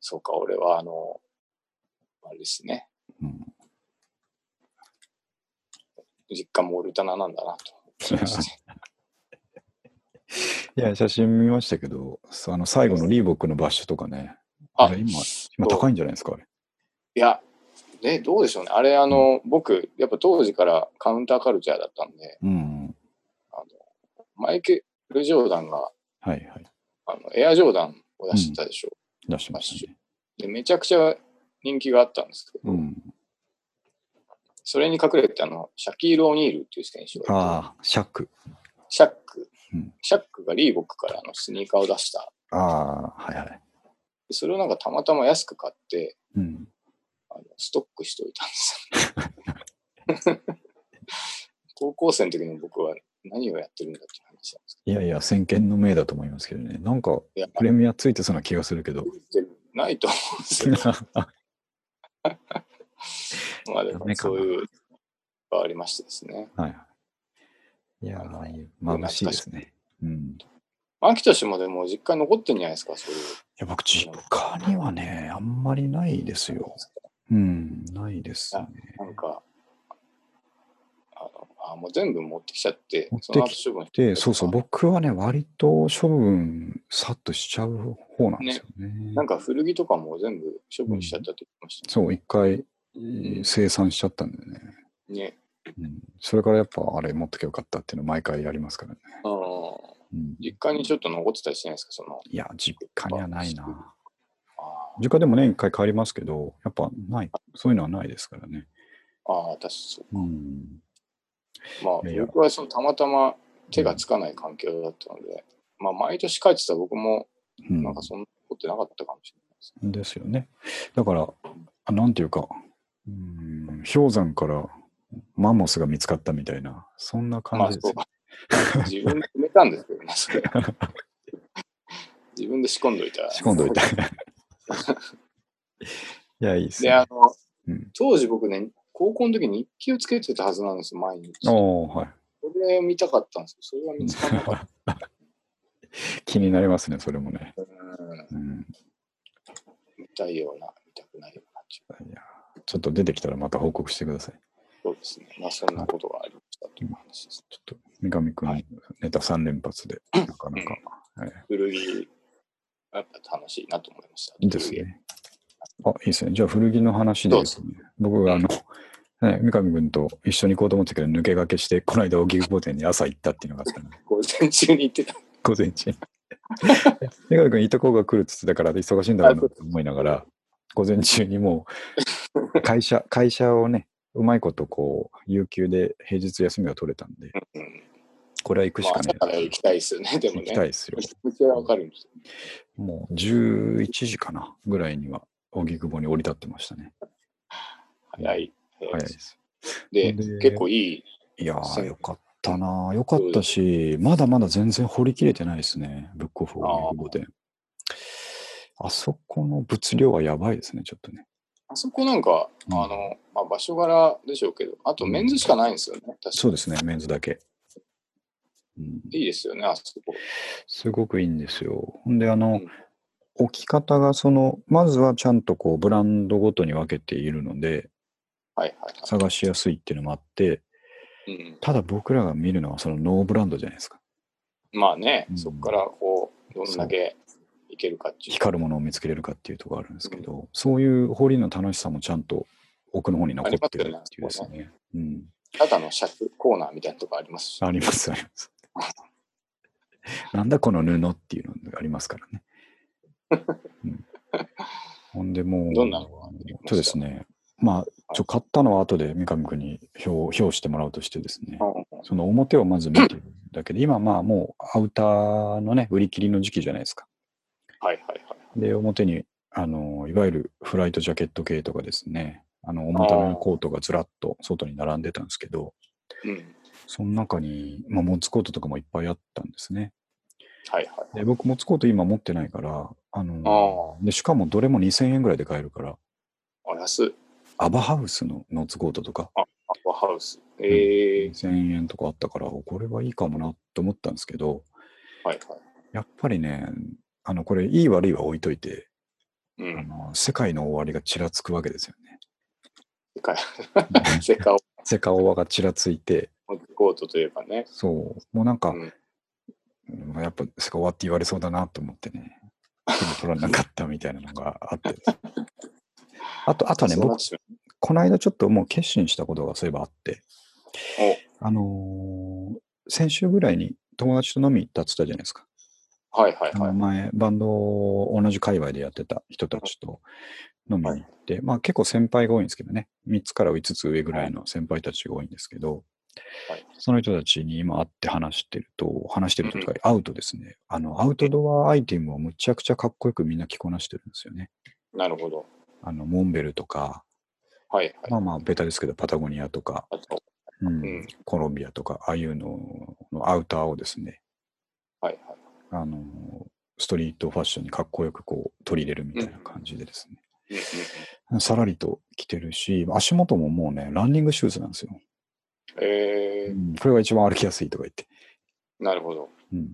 そうか、俺はあの、あれですね、うん、実家もオルタナなんだなと思 いや、写真見ましたけど、あの最後のリーボックのバッシュとかね、ああれ今、今高いんじゃないですか、あれ。いや、ね、どうでしょうね。あれ、あの、僕、やっぱ当時からカウンターカルチャーだったんで、うん。あのマイケル・ジョーダンが、はいはい。あのエアジョーダンを出してたでしょ。出してましたね。でめちゃくちゃ人気があったんですけど、うん。それに隠れてあの、シャキール・オニールっていう選手がああ、シャック。シャック、うんシャックがリーボックからあのスニーカーを出した。ああ、はいはい。それをなんかたまたま安く買って、うん。あのストックしておいたんですよ。高校生の時の僕は何をやってるんだって話なんですいやいや、先見の明だと思いますけどね。なんか、プレミアついてそうな気がするけど。ないと思うんですよ。まあでもそういうのがありましてですね。はいはい。いやー、眩しいですね。うん。い秋田市もでも実家に残ってんじゃないですか、そういう。や、僕、実家にはね、あんまりないですよ。うん、ないですね。なんか、あもう全部持ってきちゃって持っ、てそのき後処分してで、そうそう、僕はね、割と処分、さっとしちゃう方なんですよね。なんか古着とかも全部処分しちゃったって言ってましたそう、一回、えー生産しちゃったんでね。ね。ね。うん、それからやっぱ、あれ持ってきゃよかったっていうの毎回やりますからね。あーうん、実家にちょっと残ってたりしないですか、その。いや、実家にはないな。あ実家でも年一回帰りますけど、やっぱない、そういうのはないですからね。ーあー、確かそう。うん。まあ僕はそのたまたま手がつかない環境だったので、まあ、毎年帰ってた僕も、うんなんかそんなことなかったかもしれないですね。ですよね。だから、あなんていうか、うん、氷山からマンモスが見つかったみたいな、そんなま感じですあそうよ。。自分で決めたんですけどね、それ。自分で仕込んどいた。仕込んどいて。いや、いいですで、ねあ。の、うん、当時僕ね、高校の時に日記をつけてたはずなんですよ、毎日。おーはい。それを見たかったんですけど、それは見つからなかった。気になりますね、それもね。うんうん、見たいような、見たくないような。いやちょっと出てきたらまた報告してください。そうですね。まあ、そんなことがありましたという話です。ちょっと、三上くん、はいネタ3連発で、なかなか、はい古着、やっぱ楽しいなと思いました。いいですね。あ、いいですね。じゃあ、古着の話でですね、僕があの、ね、三上君と一緒に行こうと思ったけど、抜け駆けして、この間、荻窪店に朝行ったっていうのがあったので、午前中に行ってた。午前中に。三上君、いとこが来るって言ってたから、忙しいんだろうなと思いながら、午前中にもう、会社、会社をね、うまいことこう、有給で平日休みが取れたんで、うん。これは行くしまあ、かね朝から行きたいですよね、でも行ね。きたいですよめ。ちゃくちゃわかるんですよ。もう11時かなぐらいには、荻窪に降り立ってましたね。早い。早いです。で、で結構いい。いやー、よかったなよかったし、まだまだ全然掘り切れてないですね、ブックオフ荻窪店。あそこの物量はやばいですね、ちょっとね。あそこなんか、うんあの、まあ、場所柄でしょうけど、あとメンズしかないんですよね。確かそうですね、メンズだけ。うん、いいですよね、あそこ。すごくいいんですよ。ほんで、あの、うん置き方が、その、まずはちゃんとこう、ブランドごとに分けているので、はいはいは探しやすいっていうのもあって、い。うん、ただ僕らが見るのはそのノーブランドじゃないですか。まあね、うんそこからこう、どんだけいけるかっていう。光るものを見つけれるかっていうところがあるんですけど、そういう掘りの楽しさもちゃんと奥の方に残ってるっていうですね。うん。ただのシャツコーナーみたいなとこありますし。あります、あります。なんだこの布っていうのがありますからね。うん、ほんでもう、どんなのそうですね。まあ、ちょ買ったのは後で三上君に表表してもらうとしてですね、うんその表をまず見てるだけで、今まあもうアウターのね、売り切りの時期じゃないですか。はいはいはい。で、表に、あの、いわゆるフライトジャケット系とかですね、あの、重ためのコートがずらっと外に並んでたんですけど、うん。その中に、まあ、モッツコートとかもいっぱいあったんですね。はいはい。で、僕、モッツコート今持ってないから、あの、あで、しかもどれも2000円ぐらいで買えるから、あ、安い。アバハウスのノッツコートとか、アパハウス。ええ2000円とかあったから、これはいいかもなと思ったんですけど、はいはい。やっぱりね、あの、これ、いい悪いは置いといて、うん。あの世界の終わりがちらつくわけですよね。世界、世界をセカオワがちらついて、コートといえばね。そう、もうなんか、うん。うんやっぱセカオワって言われそうだなと思ってね、手に取らなかったみたいなのがあって。あと、あとね、僕この間ちょっともう決心したことがそういえばあって、うあのー先週ぐらいに友達と飲み行ったって言ったじゃないですか。おはいはいはい。前、バンドを同じ界隈でやってた人たちと飲みに行って、まあ結構先輩が多いんですけどね、3つから5つ上ぐらいの先輩たちが多いんですけど、はいその人たちに今会って話してると、話してるとか、会うとですね、あの、アウトドアアイテムをむちゃくちゃかっこよくみんな着こなしてるんですよね。なるほど。あの、モンベルとか、はいはい。まあまあ、ベタですけど、パタゴニアとか、うんうんコロンビアとか、ああいうののアウターをですね、はいはい。あの、ストリートファッションにかっこよくこう取り入れるみたいな感じでですね、さらりと着てるし、足元ももうね、ランニングシューズなんですよ。えー、うん。これが一番歩きやすいとか言って。なるほど。うん、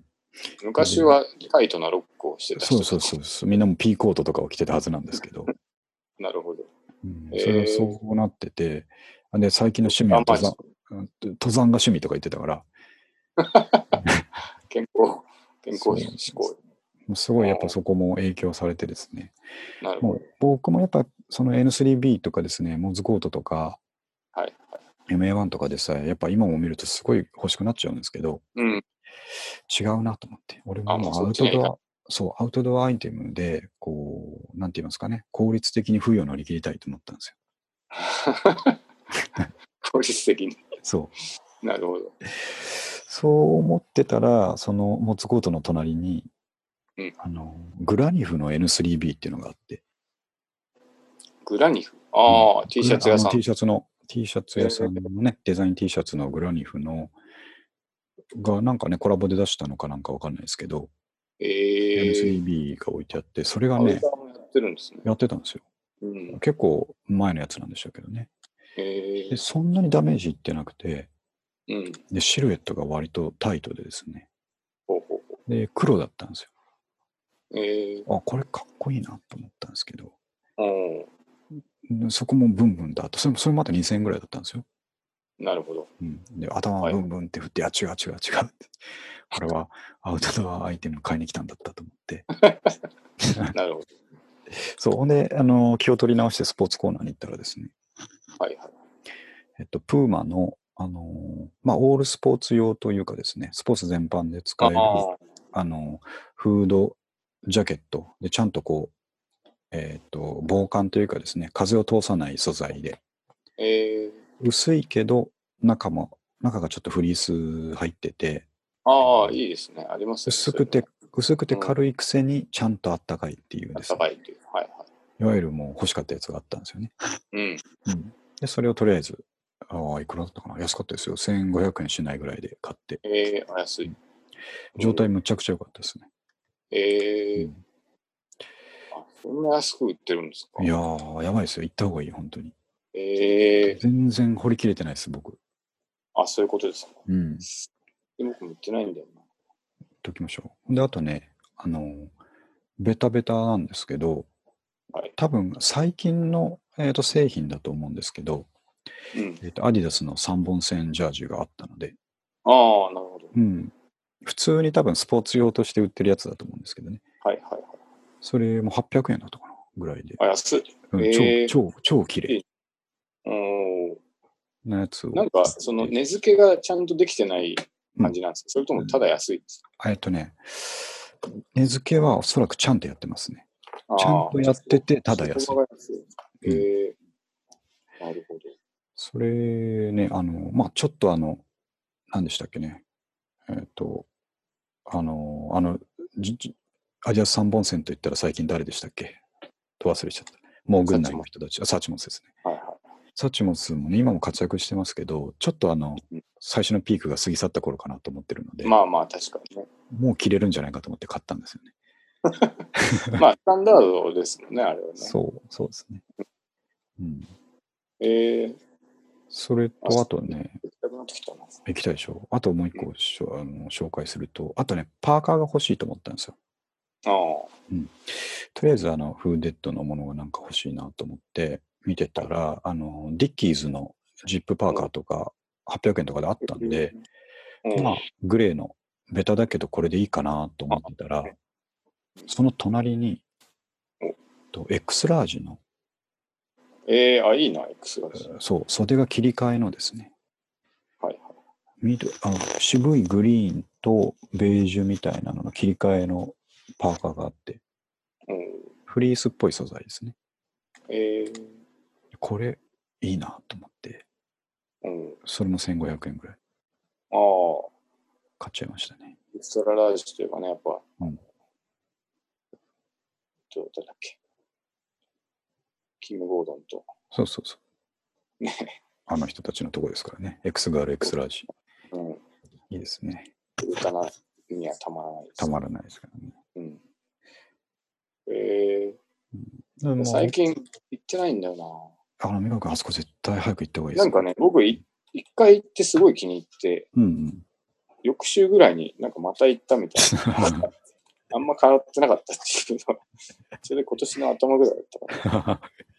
昔はタイトなロックをしてた人そうそうそうそう。みんなもピーコートとかを着てたはずなんですけど、なるほど。うん。それはそうなってて、で、最近の趣味は登山うん登山が趣味とか言ってたから、健康、健康志向。すごいやっぱそこも影響されてですね、なるほどもう。僕もやっぱその N3B とかですね、モズコートとか、はい。MA1 とかでさえ、やっぱ今も見るとすごい欲しくなっちゃうんですけど、うん。違うなと思って。俺もあもうアウトドア、そう、アウトドアアイテムで、こう、なんて言いますかね、効率的に冬を乗り切りたいと思ったんですよ。効率的に。そう。なるほど。そう思ってたら、そのモツコートの隣に、うんあの、グラニフの N3B っていうのがあって、グラニフ？ああ、T シャツ屋さん T。シャツの、T シャツ屋さんのね、デザイン T シャツのグラニフの、がなんかね、コラボで出したのかなんかわかんないですけど、ええ N3B が置いてあって、それがねやってるんですね。やってたんですよ。うん。結構前のやつなんでしょうけどね。ええで、そんなにダメージいってなくて、うん。で、シルエットが割とタイトでですね。ほうほうほで、黒だったんですよ。う。ええあ、これかっこいいなと思ったんですけど、うん。でそこもブンブンだと、それもそれまた2000円ぐらいだったんですよ。なるほど。うん、で、頭はいブンブンって振って、あ、違う違う違うって。これはアウトドアアイテム買いに来たんだったと思って。なるほど。そう、ほんで、あの、気を取り直してスポーツコーナーに行ったらですね、はいはい。えっと、プーマの、あのーまあ、オールスポーツ用というかですね、スポーツ全般で使える、ああの、フードジャケットで、ちゃんとこう、えっと、防寒というかですね、風を通さない素材で、ええ薄いけど、中も、中がちょっとフリース入ってて、ああ、いいですね。ありますね薄くて、薄くて軽いくせにちゃんとあったかいっていうですね、高いという。はいはいわゆるもう欲しかったやつがあったんですよね。い。うん。うん、で、それをとりあえず、ああ、いくらだったかな？安かったですよ。1500円しないぐらいで買って、ええあ安い。状態むちゃくちゃ良かったですね。ええうんあ、そんな安く売ってるんですか？いやー、やばいですよ。行った方がいい、本当に。ええ全然掘り切れてないです、僕。あ、そういうことですか？うん。で僕も売ってないんだよな。言っときましょう。で、あとね、あの、ベタベタなんですけど、はい多分最近の、えー、と製品だと思うんですけど、うん。えー、とアディダスの3本線ジャージがあったので、ああ、なるほど。うん、普通に多分スポーツ用として売ってるやつだと思うんですけどね。はいはいはい。それも800円だったかなぐらいで。あ、安い。うんへー超、超、超綺麗おーなやつを。なんか、その値付けがちゃんとできてない感じなんですか、それともただ安いですか、えっとね、値付けはおそらくちゃんとやってますね。ちゃんとやっててただ安い安い。えーなるほど。それね、あの、まあ、ちょっとあの、何でしたっけね。えっ、と、あの、あの、じじアジア3本線といったら最近誰でしたっけ？と忘れちゃった。もう軍内の人たち、あサチモスですね。はいはい。サチモスもね、今も活躍してますけど、ちょっとあのうん、最初のピークが過ぎ去った頃かなと思ってるので、まあまあ、確かにね。もう切れるんじゃないかと思って買ったんですよね。まあ、スタンダードですもんね、あれはね。そう、そうですね。うん。えー、それと、あとね、行きたいでしょ？あともう一個しょあの紹介すると、あとね、パーカーが欲しいと思ったんですよ。ああ、とりあえず、あの、フーデッドのものがなんか欲しいなと思って見てたら、あの、ディッキーズのジップパーカーとか800円とかであったんで、うん、まあ、グレーのベタだけどこれでいいかなと思ってたら、その隣にお、と X ラージの、えー、あ、いいな、X が。はいそう、袖が切り替えのですね、はい。緑あの渋いグリーンとベージュみたいなのの切り替えのパーカーがあって、うん、フリースっぽい素材ですね。えー、これいいなと思って、うん。それも1500円ぐらいああ、買っちゃいましたね。エクストララージといえばね、やっぱ、うんどうだっけ。キム・ゴードンと、そうそうそう。ね、あの人たちのとこですからね。X ガール、X ラージ。うん、いいですね。ウルタナにはたまらないです。たまらないですからね。うん。えでもー、最近行ってないんだよな。あの、あそこ絶対早く行った方がいいです。なんかね、僕い、一回行ってすごい気に入って、うんうん。翌週ぐらいになんかまた行ったみたいな。あんま変わってなかったっていうのは、それで今年の頭ぐらいだったから、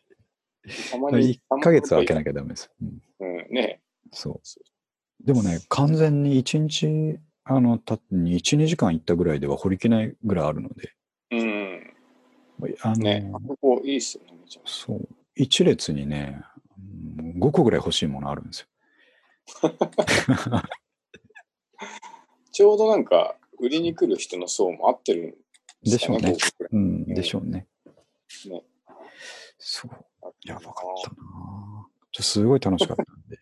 たまに。1ヶ月は空けななきゃダメです。うん、うん、ねそう。でもね、完全に1日、あの、たに1、2時間行ったぐらいでは掘りきれないぐらいあるので、うん。あの、ねあそこいいっすよね、そう、一列にね、うん5個ぐらい欲しいものあるんですよ。ゃ ちょうどなんか、売りに来る人の層も合ってるんでしょうね。うん、でしょうね。ねそう。やばかったなぁちょすごい楽しかったんで。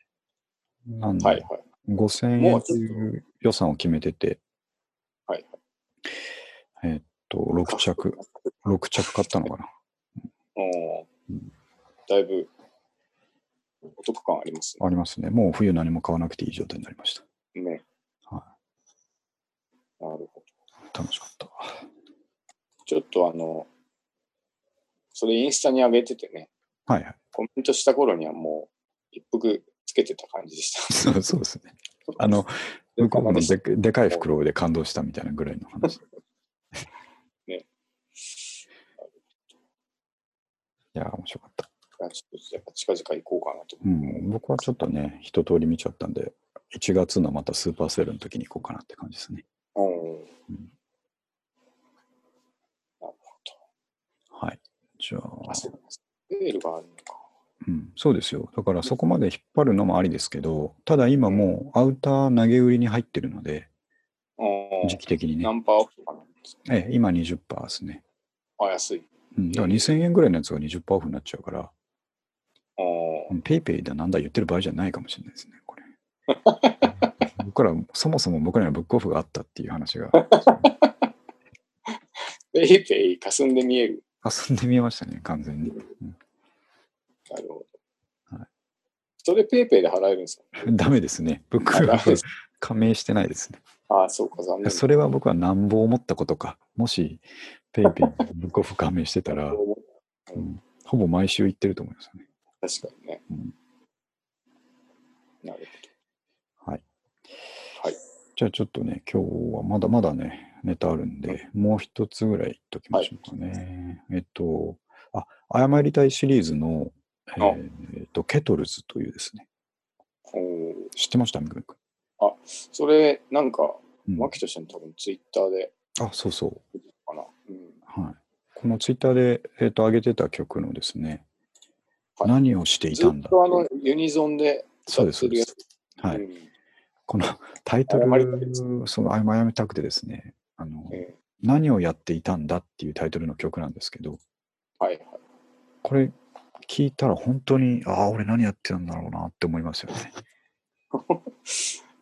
なんで、はいはい。5000円という予算を決めてて、はいえーっと、6着、6着買ったのかな。おーうんだいぶお得感ありますありますね。もう冬何も買わなくていい状態になりました。ね。ね。はなるほど。い。楽しかった。ちょっとあの、それインスタに上げててね、はいはい。コメントした頃にはもう一服つけてた感じでした。そうそうですね。あの、向こうのででかい袋で感動したみたいなぐらいの話。ね。いやー、面白かった。ちょっとやっぱ近々行こうかなとう。ん、僕はちょっとね、一通り見ちゃったんで、1月のまたスーパーセールの時に行こうかなって感じですね。うん。うんなるはい。じゃほど。ああ、、そうなんです。セールがあるのか。うん、そうですよ。だからそこまで引っ張るのもありですけど、ただ今もうアウター投げ売りに入ってるので、うん時期的にねナ。ンパオフとかなんですか？ええ、今20%ですね。あ、安い。うん、だから2000円ぐらいのやつが20%オフになっちゃうから、あペイペイだなんだ言ってる場合じゃないかもしれないですね、これ。僕ら、そもそも僕らにはブックオフがあったっていう話が、ペイペイ霞んで見える。遊んでみましたね、完全に。うんなるほど。はいそれペイペイで払えるんですか？ダメですね。ブックオフあダメです加盟してないですね。ああ、そうか、残念。それは僕はなんぼ思ったことか。もし、ペイペイ ブックオフ加盟してたら、うんほぼ毎週行ってると思いますよね。確かにね。うんなるはい。はい。じゃあちょっとね、今日はまだまだね、ネタあるんで、もう一つぐらい言っときましょうかね。えっと、あ、謝りたいシリーズの、えあーえっと、ケトルズというですね。知ってました？みくみくそれ、なんか、ん、うん牧としても多分ツイッターで、あ、そうそう。かな。うん。はい。このツイッターで、えっと、上げてた曲のですね、はい何をしていずたんだ？っとあの、ユニゾンでそうです、そうですつ。。はい。うんこのタイトル、その、あやめたくてですね、あの、え何をやっていたんだっていうタイトルの曲なんですけど、ーはいはい。これ聞いたら本当に、ああ、俺何やってたんだろうなって思いますよね。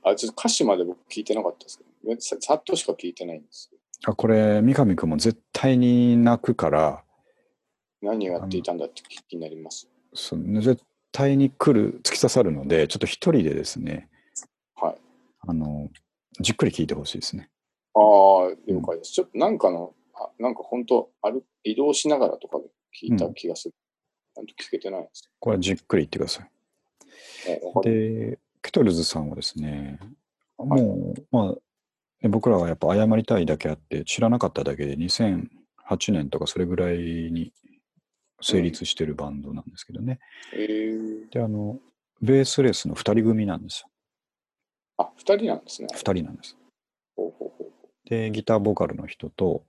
あ、ちょっと歌詞まで僕聞いてなかったですけど、ささっとしか聞いてないんですよ。あこれ、三上くんも絶対に泣くから、何をやっていたんだって気になります。その絶対に来る、突き刺さるので、ちょっと一人でですね、はい。あの、じっくり聞いてほしいですね。ああ、了解です。ちょっとなんかの、あなんか本当歩移動しながらとかで聞いた気がする。ちゃんと聞けてないです。これはじっくり言ってください。もうわかるで、ケトルズさんはですね、もう、まあ、ね僕らはやっぱ謝りたいだけあって、知らなかっただけで2008年とかそれぐらいに成立してるバンドなんですけどね。えー、で、あの、ベースレスの2人組なんですよ。あ、二人なんですね。2人なんです。で、ギターボーカルの人と、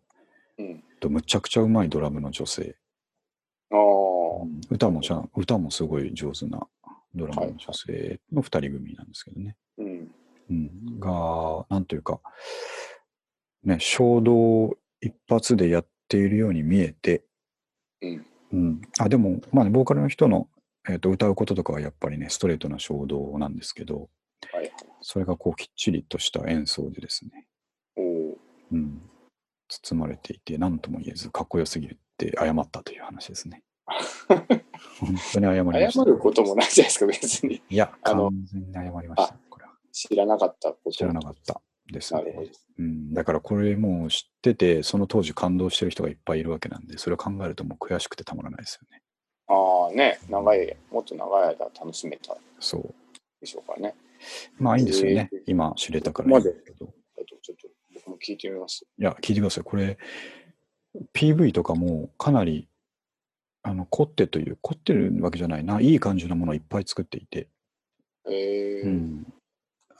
う。うん。とむちゃくちゃうまいドラムの女性。ああ、歌もちゃん歌もすごい上手なドラムの女性の2人組なんですけどね。うん。うん、が、なんというか、ね、衝動一発でやっているように見えて、うん。うん、あでも、まあね、ボーカルの人のえーと歌うこととかはやっぱりね、ストレートな衝動なんですけど、はいはい。それがこうきっちりとした演奏でですね。うん、包まれていて、何とも言えず、かっこよすぎるって謝ったという話ですね。本当に謝りました。謝ることもないじゃないですか、別に。いや、完全に謝りました。これは知らなかったこと。知らなかったですね。うん。だからこれもう知ってて、その当時感動してる人がいっぱいいるわけなんで、それを考えるともう悔しくてたまらないですよね。ああね、長い、もっと長い間楽しめたそう。でしょうかね。まあいいんですよね。えー今知れたからいいんですけど。聞いてみます。いや、聞いてください。これ、PV とかもかなり、あの、凝ってという、凝ってるわけじゃないな、いい感じのものをいっぱい作っていて、えー、うん。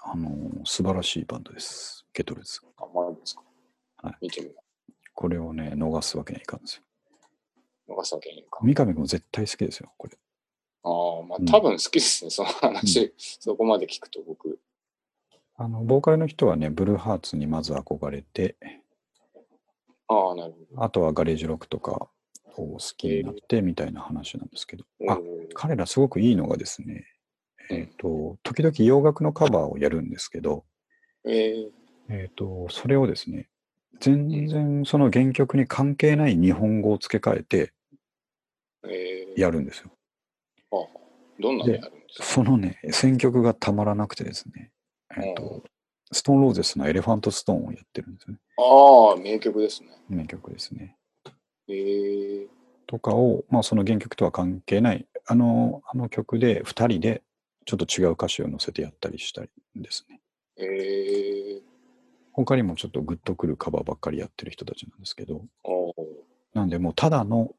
あの、素晴らしいバンドです。ゲトルズ。あ、まあいいですか。はい見てみまこれをね、逃すわけにはいかんですよ。す。逃すわけにいかん。三上君も絶対好きですよ、これ。ああ、まあうん多分好きですね、その話、そこまで聞くと僕。あの、ボーカルの人はね、ブルーハーツにまず憧れて、ああ、なるほあとはガレージロックとかを好きになってみたいな話なんですけど、ど。あ彼らすごくいいのがですね、うん。えっ、と、時々洋楽のカバーをやるんですけど、えー、えっ、と、それをですね、全然その原曲に関係ない日本語を付け替えてえー、やるんですよ。ああどんなのやるんですか？そのね、選曲がたまらなくてですね、えっ、うんと、ストーンローゼスのエレファントストーンをやってるんですよね。ああ、名曲ですね。名曲ですね。えー、とかを、まあその原曲とは関係ない、あの、あの曲で2人でちょっと違う歌詞を載せてやったりしたりですね。えー、他にもちょっとグッとくるカバーばっかりやってる人たちなんですけど、なんでもうただの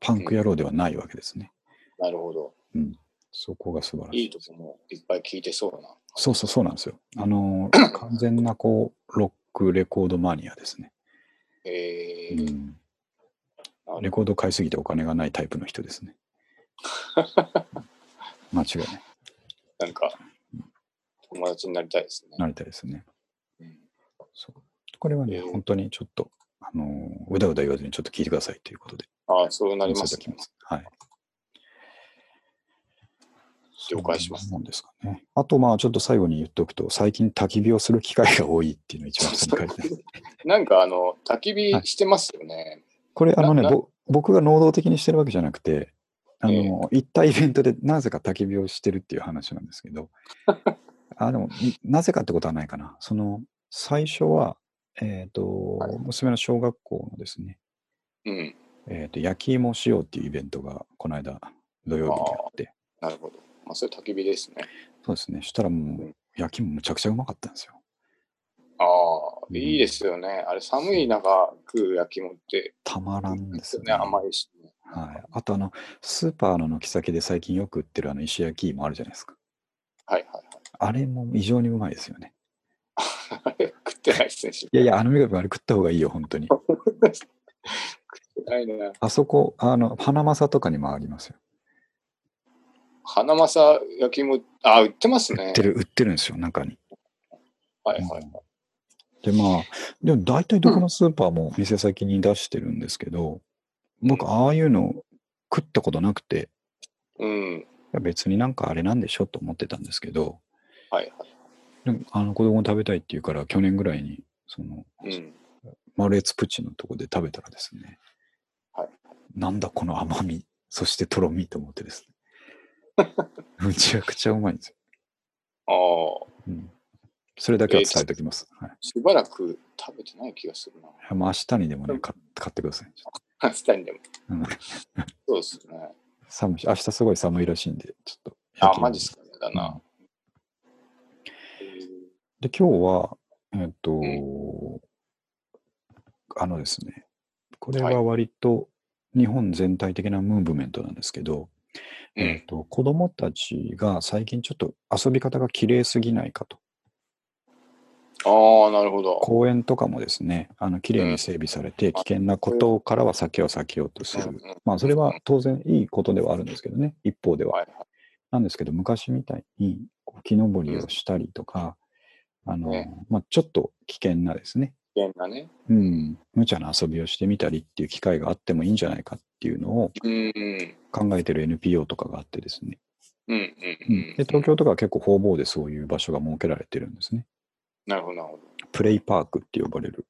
パンク野郎ではないわけですね。なるほど。そこが素晴らしい。いいとこもいっぱい聞いてそうな。そうそうそうなんですよ。あのー、完全なこう、ロックレコードマニアですね。えー、うん。レコード買いすぎてお金がないタイプの人ですね。間違いない。なんか、友達になりたいですね。なりたいですね。うんそうこれはね、えー本当にちょっと、あのーうだうだ言わずにちょっと聞いてくださいということで。ああ、そうなりますね。はい。了解しますそんなもんですかね。あと、まあ、ちょっと最後に言っておくと、最近焚き火をする機会が多いっていうのが一番書いて。なんかあの、焚き火してますよね。これ、あのね僕が能動的にしてるわけじゃなくて、あの、ええ行ったイベントでなぜか焚き火をしてるっていう話なんですけど、あでも、いなぜかってことはないかな。その、最初は、えっ、と、はい娘の小学校のですね、うん。えっ、と、焼き芋しようっていうイベントが、この間、土曜日にあって、なるほど。まあ、それ焚き火ですね。そうですね。したらもうう、焼き芋むちゃくちゃうまかったんですよ。ああ、うんいいですよね。あれ、寒い中食う焼き芋って、たまらんですよね、ね。甘いし、ね。はい。あと、あの、スーパーの軒先で最近よく売ってるあの石焼き芋あるじゃないですか。はいはいあれも異常にうまいですよね。はい。あれ、食ってないですね。いやいや、あの、みがくんあれ食った方がいいよ、本当に。食ってないな。あそこ、あの、花正とかにもありますよ。花正焼き芋、あ、売ってますね。売ってる、売ってるんですよ、中に。はいはいはい。で、まあ、でも大体どこのスーパーも店先に出してるんですけど、僕、ああいうの食ったことなくて、うん。いや別になんかあれなんでしょと思ってたんですけど、はいはい。でもあの子供食べたいって言うから、去年ぐらいに、その、うん。マルエツプチのとこで食べたらですね、はいなんだこの甘み、そしてとろみと思ってですね。むちゃくちゃうまいんですよ。ああ、うん、それだけは伝えておきます。はいしばらく食べてない気がするな。もう明日にでもね、買買ってください。明日にでも。そうですね。寒いし、明日すごい寒いらしいんで、ちょっと。あ、マジっすか？ね。だな。で、今日は、えっと、うあのですね、これはいは割と日本全体的なムーブメントなんですけど、うん。えっと、子供たちが最近ちょっと遊び方が綺麗すぎないかと。ああ、なるほど。公園とかもですね、あの綺麗に整備されて、危険なことからは避けよう避けようとする。まあ、それは当然いいことではあるんですけどね、一方では。なんですけど、昔みたいに木登りをしたりとか、あの、ねまあ、ちょっと危険なですね、危険なね。うん、無茶な遊びをしてみたりっていう機会があってもいいんじゃないかっっていうのを。考えてる NPO とかがあってですね。で東京とかは結構方々でそういう場所が設けられてるんですね。なるほど、なるほど。プレイパークって呼ばれる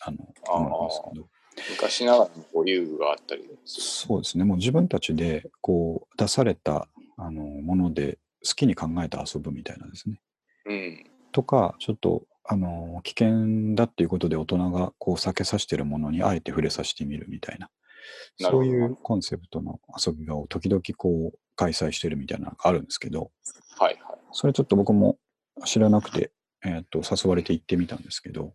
あのあなんですけど、昔ながらのこう遊具があったりすそうですね、もう自分たちでこう出されたあのもので好きに考えて遊ぶみたいなですね。る。うん。とか、ちょっとあの危険だっていうことで大人がこう避けさせてるものにあえて触れさせてみるみたいな、そういうコンセプトの遊び場を時々こう開催してるみたいなのがあるんですけど、はいはい。それちょっと僕も知らなくて、えー、と誘われて行ってみたんですけど、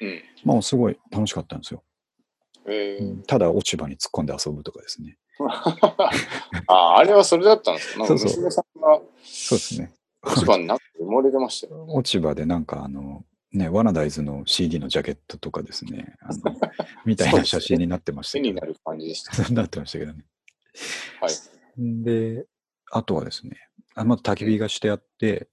うん。まあすごい楽しかったんですよ。えー、ただ落ち葉に突っ込んで遊ぶとかですね。あ、あれはそれだったんですか？そうそう娘さんがそうですね。一番になって埋もれてましたよ。落ち葉でなんかあの、ね、ワナダイズの CD のジャケットとかですね、あの みたいな写真になってましたけど、絵になる感じでした。なってましたけどね。はい。で、あとはですね、あまず焚き火がしてあって、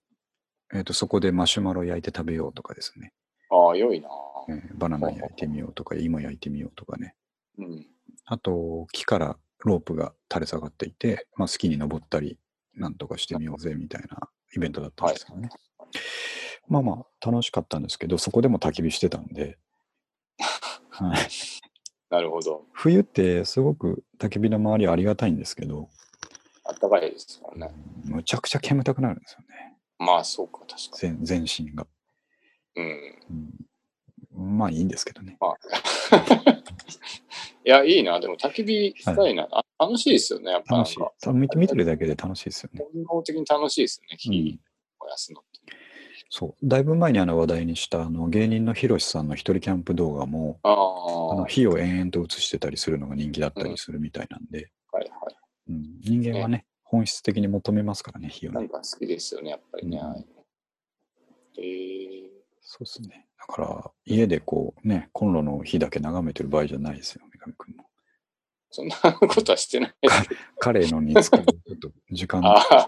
えー、とそこでマシュマロ焼いて食べようとかですね、ああ、良いな。えーバナナ焼いてみようとか、芋焼いてみようとかね、うん。あと木からロープが垂れ下がっていて、まあ、好きに登ったり、なんとかしてみようぜみたいなイベントだったんですけどね。まあまあ楽しかったんですけど、そこでも焚き火してたんで、はい、なるほど。冬ってすごく焚き火の周りはありがたいんですけど、あったかいですもんね。むちゃくちゃ煙たくなるんですよね、まあ、そうか、確か全全身が、に。うん。うん。まあいいんですけどね。まあ。いや、いいな。でも、焚き火したいな。あ楽しいですよね。やっぱ楽しい見て見てるだけで楽しいですよね。本能的に楽しいですよね。うん火燃やすのって。そう。だいぶ前にあの話題にしたあの芸人のヒロシさんの一人キャンプ動画も、あ。のはい火を延々と映してたりするのが人気だったりするみたいなんで、はい。うん人間はね、本質的に求めますからね、火をね。なんか好きですよね、やっぱりね。うんえー、そうですね。だから、家でこうね、コンロの火だけ眺めてる場合じゃないですよ、三上君も。そんなことはしてない。カレーの煮付け、ちょっと時間。カ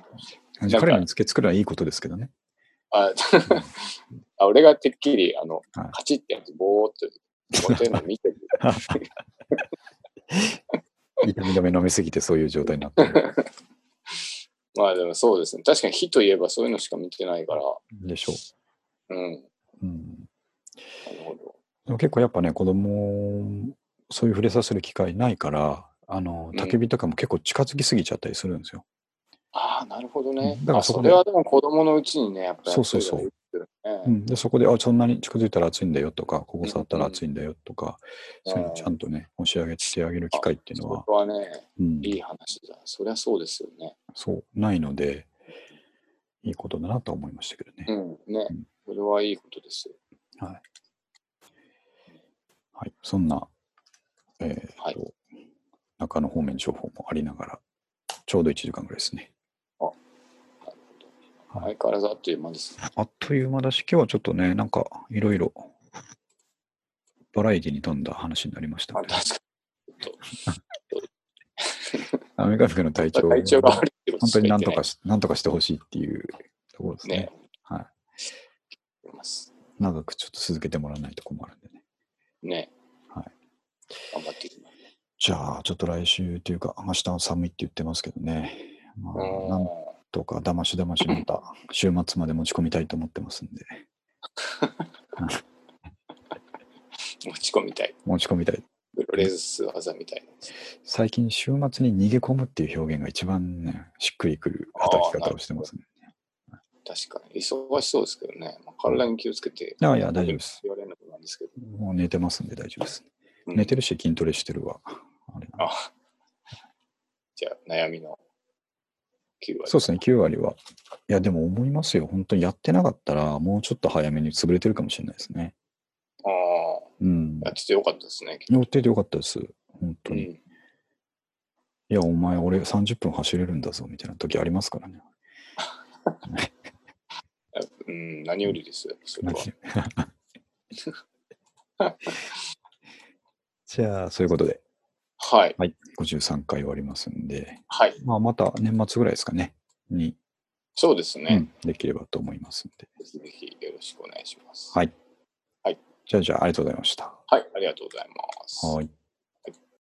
レーの煮付け作るのはいいことですけどね。あ あ俺がてっきり、あの、はいカチッてやって、ぼーっと、持ってるの見てる。痛み止め飲みすぎてそういう状態になってる まあでもそうですね。確かに火といえばそういうのしか見てないから。でしょうん。なう。うん、るほど。でも結構やっぱね、子供、そういう触れさせる機会ないから、あの、うん焚き火とかも結構近づきすぎちゃったりするんですよ。なるほどね。あだからそこでそれはでも子供のうちにね、やっぱりそうそうそう。うん、でそこで、あ、そんなに近づいたら熱いんだよとか、ここ触ったら熱いんだよとか、うんそういうのちゃんとね、教え上げてあげる機会っていうのはそ、れはね、うん、いい話だ。そりゃそうですよね。そう、ないので、いいことだなとは思いましたけどね。うん。ねうん。それはいいことですよ。はい。はい、そんな、えーとはい中野方面情報もありながら、ちょうど1時間ぐらいですね。はい相変わらずあっという間です。あっという間だし、今日はちょっとね、なんかいろいろバラエティに富んだ話になりましたまあ、けど、確かに。アメリカフの体調体調が本当になんとかし、なんとかしてほしいっていうところですね。ね。はい。います。長くちょっと続けてもらわないと困るんでね。ね。はい。頑張っていきます。じゃあ、ちょっと来週というか、明日は寒いって言ってますけどね。まあ、うなんとか、だましだましまた、週末まで持ち込みたいと思ってますんで、持ち込みたい。持ち込みたい。プロレス技みたいな。最近、週末に逃げ込むっていう表現が一番ね、しっくりくる働き方をしてますね。確かに。忙しそうですけどね。まあ、体に気をつけて。いやいや大丈夫です言われるのもなんですけど。もう寝てますんで大丈夫です。うん寝てるし、筋トレしてるわ。あれあじゃあ、悩みの9割。そうですね、9割は。いや、でも思いますよ。本当にやってなかったら、もうちょっと早めに潰れてるかもしれないですね。ああ、うん。やっててよかったですね。乗っててよかったです。本当に。うん。いや、お前、俺30分走れるんだぞ、みたいな時ありますからね。うん、何よりですよ。それは。じゃあ、そういうことで、はい。はい、53回終わりますんで、はい。まあ、また年末ぐらいですかね、に、そうですね。うん、できればと思いますんで。ぜひぜひよろしくお願いします。はい。はい。じゃあ、じゃあ、ありがとうございました。はい。ありがとうございます。はい。